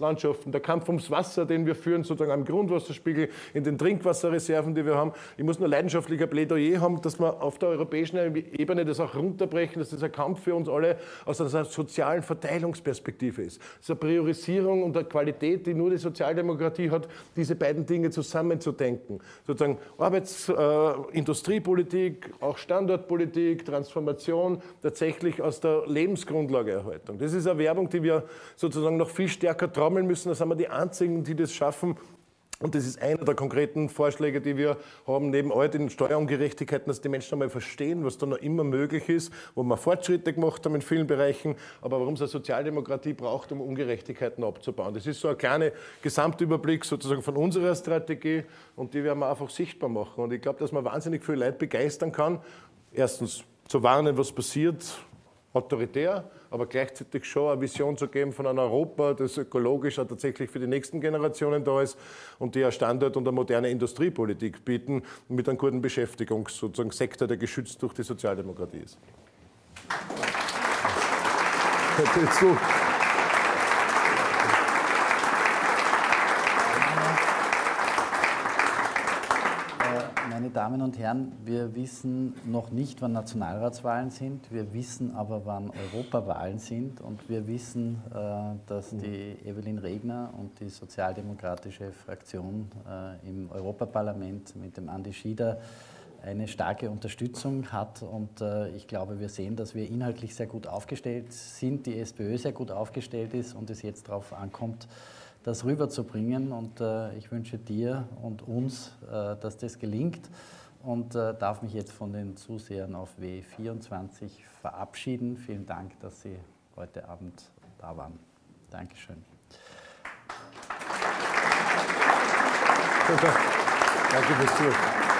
Landschaften, der Kampf ums Wasser, den wir führen, sozusagen am Grundwasserspiegel, in den Trinkwasserreserven, die wir haben. Ich muss nur leidenschaftlicher Plädoyer haben, dass wir auf der europäischen Ebene das auch runterbrechen, dass das ein Kampf für uns alle aus einer sozialen Verteilungsperspektive ist ist. Es ist eine Priorisierung und eine Qualität, die nur die Sozialdemokratie hat, diese beiden Dinge zusammenzudenken. Sozusagen Arbeits-, äh, Industriepolitik, auch Standortpolitik, Transformation, tatsächlich aus der Lebensgrundlageerhaltung. Das ist eine Werbung, die wir sozusagen noch viel stärker trommeln müssen. Da sind wir die Einzigen, die das schaffen, und das ist einer der konkreten Vorschläge, die wir haben, neben all den Steuerungerechtigkeiten, dass die Menschen einmal verstehen, was da noch immer möglich ist, wo wir Fortschritte gemacht haben in vielen Bereichen, aber warum es eine Sozialdemokratie braucht, um Ungerechtigkeiten abzubauen. Das ist so ein kleiner Gesamtüberblick sozusagen von unserer Strategie und die werden wir einfach sichtbar machen. Und ich glaube, dass man wahnsinnig viele Leute begeistern kann. Erstens zu warnen, was passiert, autoritär, aber gleichzeitig schon eine Vision zu geben von einem Europa, das ökologisch auch tatsächlich für die nächsten Generationen da ist und die einen Standort und eine moderne Industriepolitik bieten mit einem guten Beschäftigungs- sozusagen Sektor, der geschützt durch die Sozialdemokratie ist. Dazu. Meine Damen und Herren, wir wissen noch nicht, wann Nationalratswahlen sind. Wir wissen aber, wann Europawahlen sind. Und wir wissen, äh, dass die Evelyn Regner und die sozialdemokratische Fraktion äh, im Europaparlament mit dem Andi Schieder eine starke Unterstützung hat. Und äh, ich glaube, wir sehen, dass wir inhaltlich sehr gut aufgestellt sind, die SPÖ sehr gut aufgestellt ist und es jetzt darauf ankommt, das rüberzubringen. Und äh, ich wünsche dir und uns, äh, dass das gelingt und äh, darf mich jetzt von den Zusehern auf W24 verabschieden. Vielen Dank, dass Sie heute Abend da waren. Dankeschön. Danke fürs Zuhören.